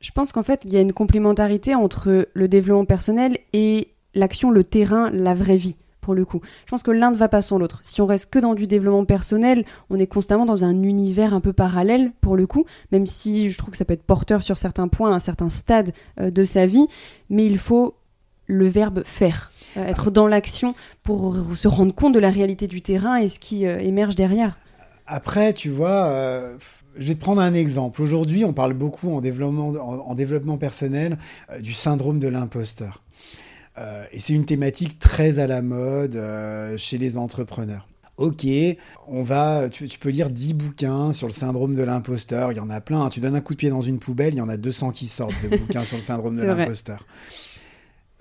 Je pense qu'en fait, il y a une complémentarité entre le développement personnel et l'action, le terrain, la vraie vie, pour le coup. Je pense que l'un ne va pas sans l'autre. Si on reste que dans du développement personnel, on est constamment dans un univers un peu parallèle, pour le coup, même si je trouve que ça peut être porteur sur certains points, à un certain stade euh, de sa vie, mais il faut le verbe faire, euh, être dans l'action pour se rendre compte de la réalité du terrain et ce qui euh, émerge derrière. Après, tu vois je vais te prendre un exemple. Aujourd'hui, on parle beaucoup en développement, en, développement personnel euh, du syndrome de l'imposteur. Euh, et c'est une thématique très à la mode euh, chez les entrepreneurs. Ok, on va, tu, peux lire 10 bouquins sur le syndrome de l'imposteur. Il y en a plein. Hein. Tu donnes un coup de pied dans une poubelle, il y en a 200 qui sortent de bouquins sur le syndrome de l'imposteur.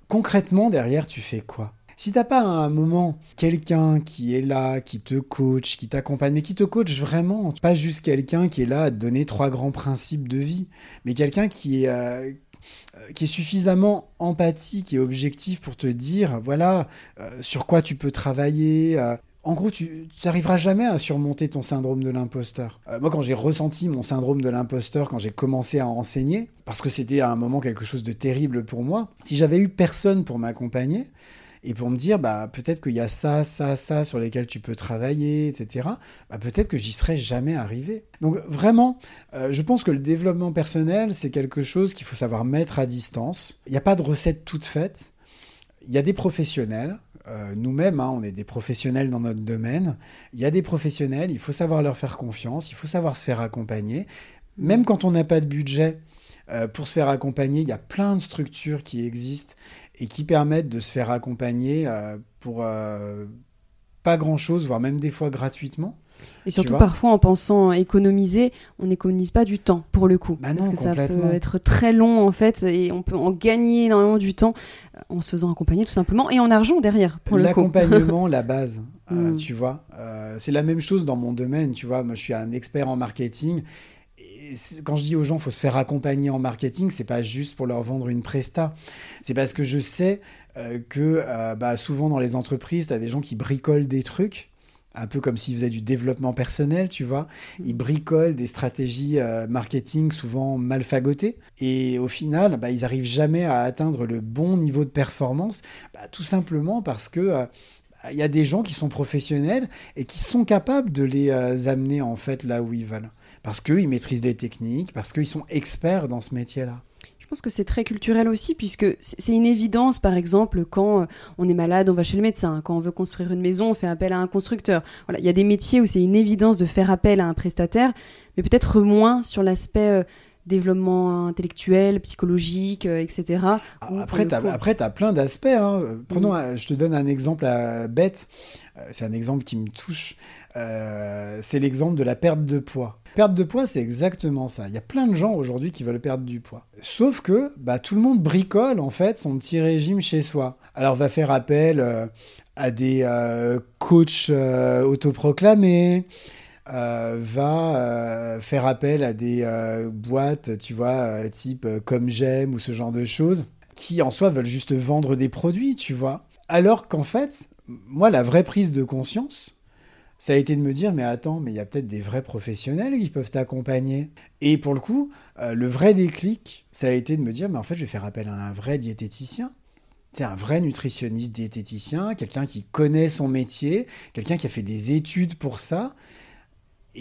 Concrètement, derrière, tu fais quoi? Si t'as pas à un moment quelqu'un qui est là, qui te coach, qui t'accompagne, mais qui te coach vraiment, pas juste quelqu'un qui est là à te donner trois grands principes de vie, mais quelqu'un qui est, euh, qui est suffisamment empathique et objectif pour te dire, voilà, euh, sur quoi tu peux travailler. Euh. en gros, tu n'arriveras jamais à surmonter ton syndrome de l'imposteur. moi, quand j'ai ressenti mon syndrome de l'imposteur, quand j'ai commencé à enseigner, parce que c'était à un moment quelque chose de terrible pour moi, si j'avais eu personne pour m'accompagner, et pour me dire bah peut-être qu'il y a ça, ça, ça sur lesquels tu peux travailler, etc. Bah, peut-être que j'y serais jamais arrivé. Donc vraiment, euh, je pense que le développement personnel c'est quelque chose qu'il faut savoir mettre à distance. Il n'y a pas de recette toute faite. Il y a des professionnels. Euh, nous-mêmes, hein, on est des professionnels dans notre domaine. Il y a des professionnels, il faut savoir leur faire confiance, il faut savoir se faire accompagner. Même quand on n'a pas de budget, euh, pour se faire accompagner, il y a plein de structures qui existent et qui permettent de se faire accompagner euh, pour euh, pas grand-chose, voire même des fois gratuitement. Et surtout parfois en pensant économiser, on n'économise pas du temps pour le coup. Bah parce que ça peut être très long en fait et on peut en gagner énormément du temps euh, en se faisant accompagner tout simplement et en argent derrière pour le coup. L'accompagnement, la base, mm. tu vois. c'est la même chose dans mon domaine, tu vois. Moi je suis un expert en marketing quand je dis aux gens faut se faire accompagner en marketing, c'est pas juste pour leur vendre une presta. C'est parce que je sais euh, que euh, bah, souvent dans les entreprises, tu as des gens qui bricolent des trucs un peu comme s'ils faisaient du développement personnel, tu vois. Ils bricolent des stratégies euh, marketing souvent mal fagotées. Et au final, bah, ils n'arrivent jamais à atteindre le bon niveau de performance, bah, tout simplement parce que... Euh, il y a des gens qui sont professionnels et qui sont capables de les euh, amener en fait là où ils veulent. Parce qu'ils maîtrisent les techniques, parce qu'ils sont experts dans ce métier-là. Je pense que c'est très culturel aussi, puisque c'est une évidence, par exemple, quand euh, on est malade, on va chez le médecin. Quand on veut construire une maison, on fait appel à un constructeur. Voilà, il y a des métiers où c'est une évidence de faire appel à un prestataire, mais peut-être moins sur l'aspect euh, développement intellectuel, psychologique, euh, etc. Ah, après, tu as, plein d'aspects. Hein. Prenons, mm. je te donne un exemple bête. C'est un exemple qui me touche. c'est l'exemple de la perte de poids. Perte de poids, c'est exactement ça. Il y a plein de gens aujourd'hui qui veulent perdre du poids. Sauf que bah, tout le monde bricole en fait son petit régime chez soi. Alors va faire appel euh, à des euh, coachs euh, va faire appel à des boîtes, tu vois, type comme j'aime ou ce genre de choses, qui en soi veulent juste vendre des produits, tu vois. Alors qu'en fait, moi, la vraie prise de conscience, ça a été de me dire, mais attends, mais il y a peut-être des vrais professionnels qui peuvent t'accompagner. Et pour le coup, euh, le vrai déclic, ça a été de me dire, mais en fait, je vais faire appel à un vrai diététicien. C'est un vrai nutritionniste diététicien, quelqu'un qui connaît son métier, quelqu'un qui a fait des études pour ça.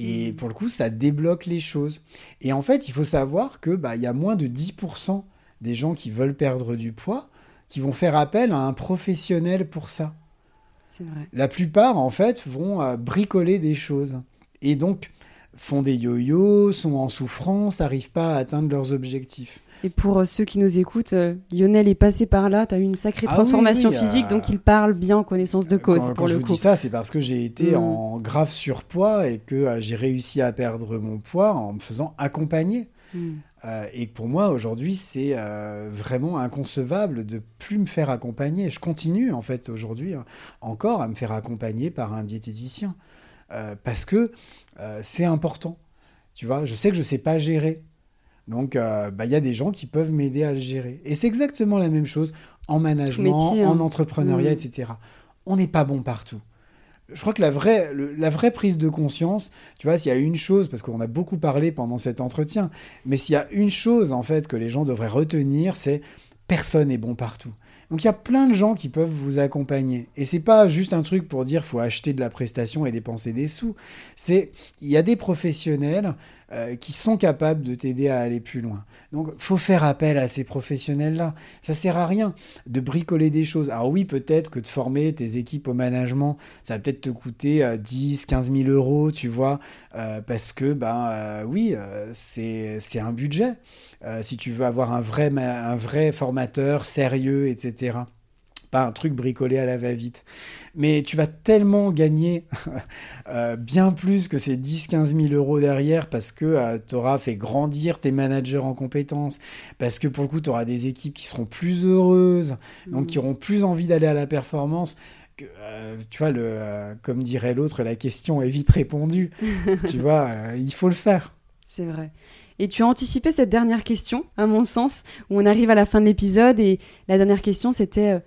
Et mmh. pour le coup, ça débloque les choses. Et en fait, il faut savoir que bah, y a moins de 10% des gens qui veulent perdre du poids qui vont faire appel à un professionnel pour ça. La plupart, en fait, vont euh, bricoler des choses. Et donc, font des yo-yo, sont en souffrance, n'arrivent pas à atteindre leurs objectifs. Et pour euh, ceux qui nous écoutent, euh, Lionel est passé par là, tu as eu une sacrée ah transformation physique, donc il parle bien en connaissance de cause. Quand, pour je le vous coup. dis ça, c'est parce que j'ai été mm. en grave surpoids et que j'ai réussi à perdre mon poids en me faisant accompagner. Mm. Euh, et pour moi, aujourd'hui, c'est euh, vraiment inconcevable de plus me faire accompagner. Je continue, en fait, aujourd'hui, hein, encore à me faire accompagner par un diététicien. Euh, parce que c'est important. Tu vois, je sais que je ne sais pas gérer. Donc, bah, il y a des gens qui peuvent m'aider à le gérer. Et c'est exactement la même chose en management, en hein. entrepreneuriat, mm. etc. On n'est pas bon partout je crois que la vraie, la vraie prise de conscience, tu vois, s'il y a une chose, parce qu'on a beaucoup parlé pendant cet entretien, mais s'il y a une chose, en fait, que les gens devraient retenir, c'est personne n'est bon partout. Donc il y a plein de gens qui peuvent vous accompagner. Et c'est pas juste un truc pour dire faut acheter de la prestation et dépenser des sous. C'est il y a des professionnels euh, qui sont capables de t'aider à aller plus loin. Donc, faut faire appel à ces professionnels-là. Ça sert à rien de bricoler des choses. Alors oui, peut-être que de former tes équipes au management, ça va peut-être te coûter 10, 15 000 euros, tu vois, euh, parce que, ben euh, oui, c'est un budget. si tu veux avoir un vrai, un vrai formateur sérieux, etc pas un truc bricolé à la va-vite. Mais tu vas tellement gagner euh, bien plus que ces 10-15 000 euros derrière parce que euh, tu auras fait grandir tes managers en compétences, parce que pour le coup, tu auras des équipes qui seront plus heureuses, donc qui mm. auront plus envie d'aller à la performance. Euh, tu vois, le, comme dirait l'autre, la question est vite répondue. tu vois, il faut le faire. C'est vrai. Et tu as anticipé cette dernière question, à mon sens, où on arrive à la fin de l'épisode. Et la dernière question, c'était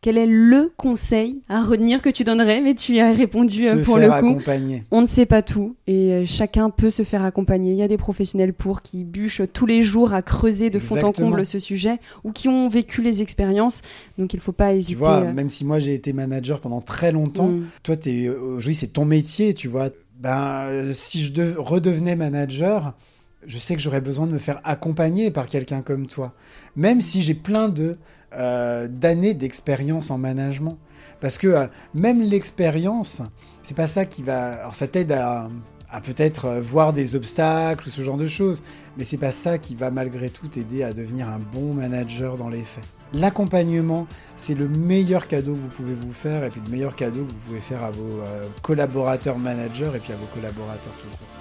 quel est le conseil à retenir que tu donnerais? Mais tu as répondu euh, pour le coup. Accompagner. On ne sait pas tout et euh, chacun peut se faire accompagner. Il y a des professionnels pour qui bûchent tous les jours à creuser de fond en comble ce sujet ou qui ont vécu les expériences. Donc il ne faut pas hésiter. Tu vois, euh. même si moi j'ai été manager pendant très longtemps, mm. toi aujourd'hui c'est ton métier, tu vois. Ben, si je redevenais manager, je sais que j'aurais besoin de me faire accompagner par quelqu'un comme toi. Même si j'ai plein de euh, d'années d'expérience en management. Parce que euh, même l'expérience, c'est pas ça qui va. Alors ça t'aide à, peut-être euh, voir des obstacles ou ce genre de choses, mais c'est pas ça qui va malgré tout t'aider à devenir un bon manager dans les faits. L'accompagnement, c'est le meilleur cadeau que vous pouvez vous faire et puis le meilleur cadeau que vous pouvez faire à vos collaborateurs managers et puis à vos collaborateurs tout court.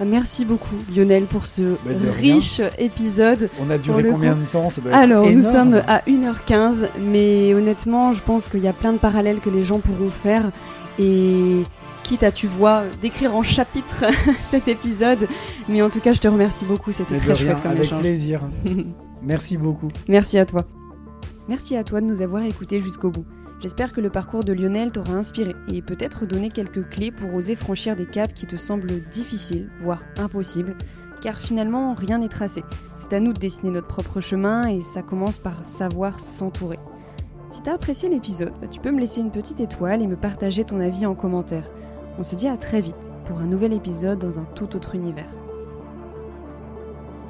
Ah, merci beaucoup Lionel pour ce bah, riche épisode. On a duré combien de temps Alors nous sommes à 1h15 mais honnêtement je pense qu'il y a plein de parallèles que les gens pourront faire et quitte à tu vois d'écrire en chapitre cet épisode mais en tout cas je te remercie beaucoup c'était très chouette comme avec plaisir. merci beaucoup. Merci à toi. Merci à toi de nous avoir écoutés jusqu'au bout. J'espère que le parcours de Lionel t'aura inspiré et peut-être donné quelques clés pour oser franchir des caps qui te semblent difficiles, voire impossibles, car finalement rien n'est tracé. C'est à nous de dessiner notre propre chemin et ça commence par savoir s'entourer. Si t'as apprécié l'épisode, bah, tu peux me laisser une petite étoile et me partager ton avis en commentaire. On se dit à très vite pour un nouvel épisode dans un tout autre univers.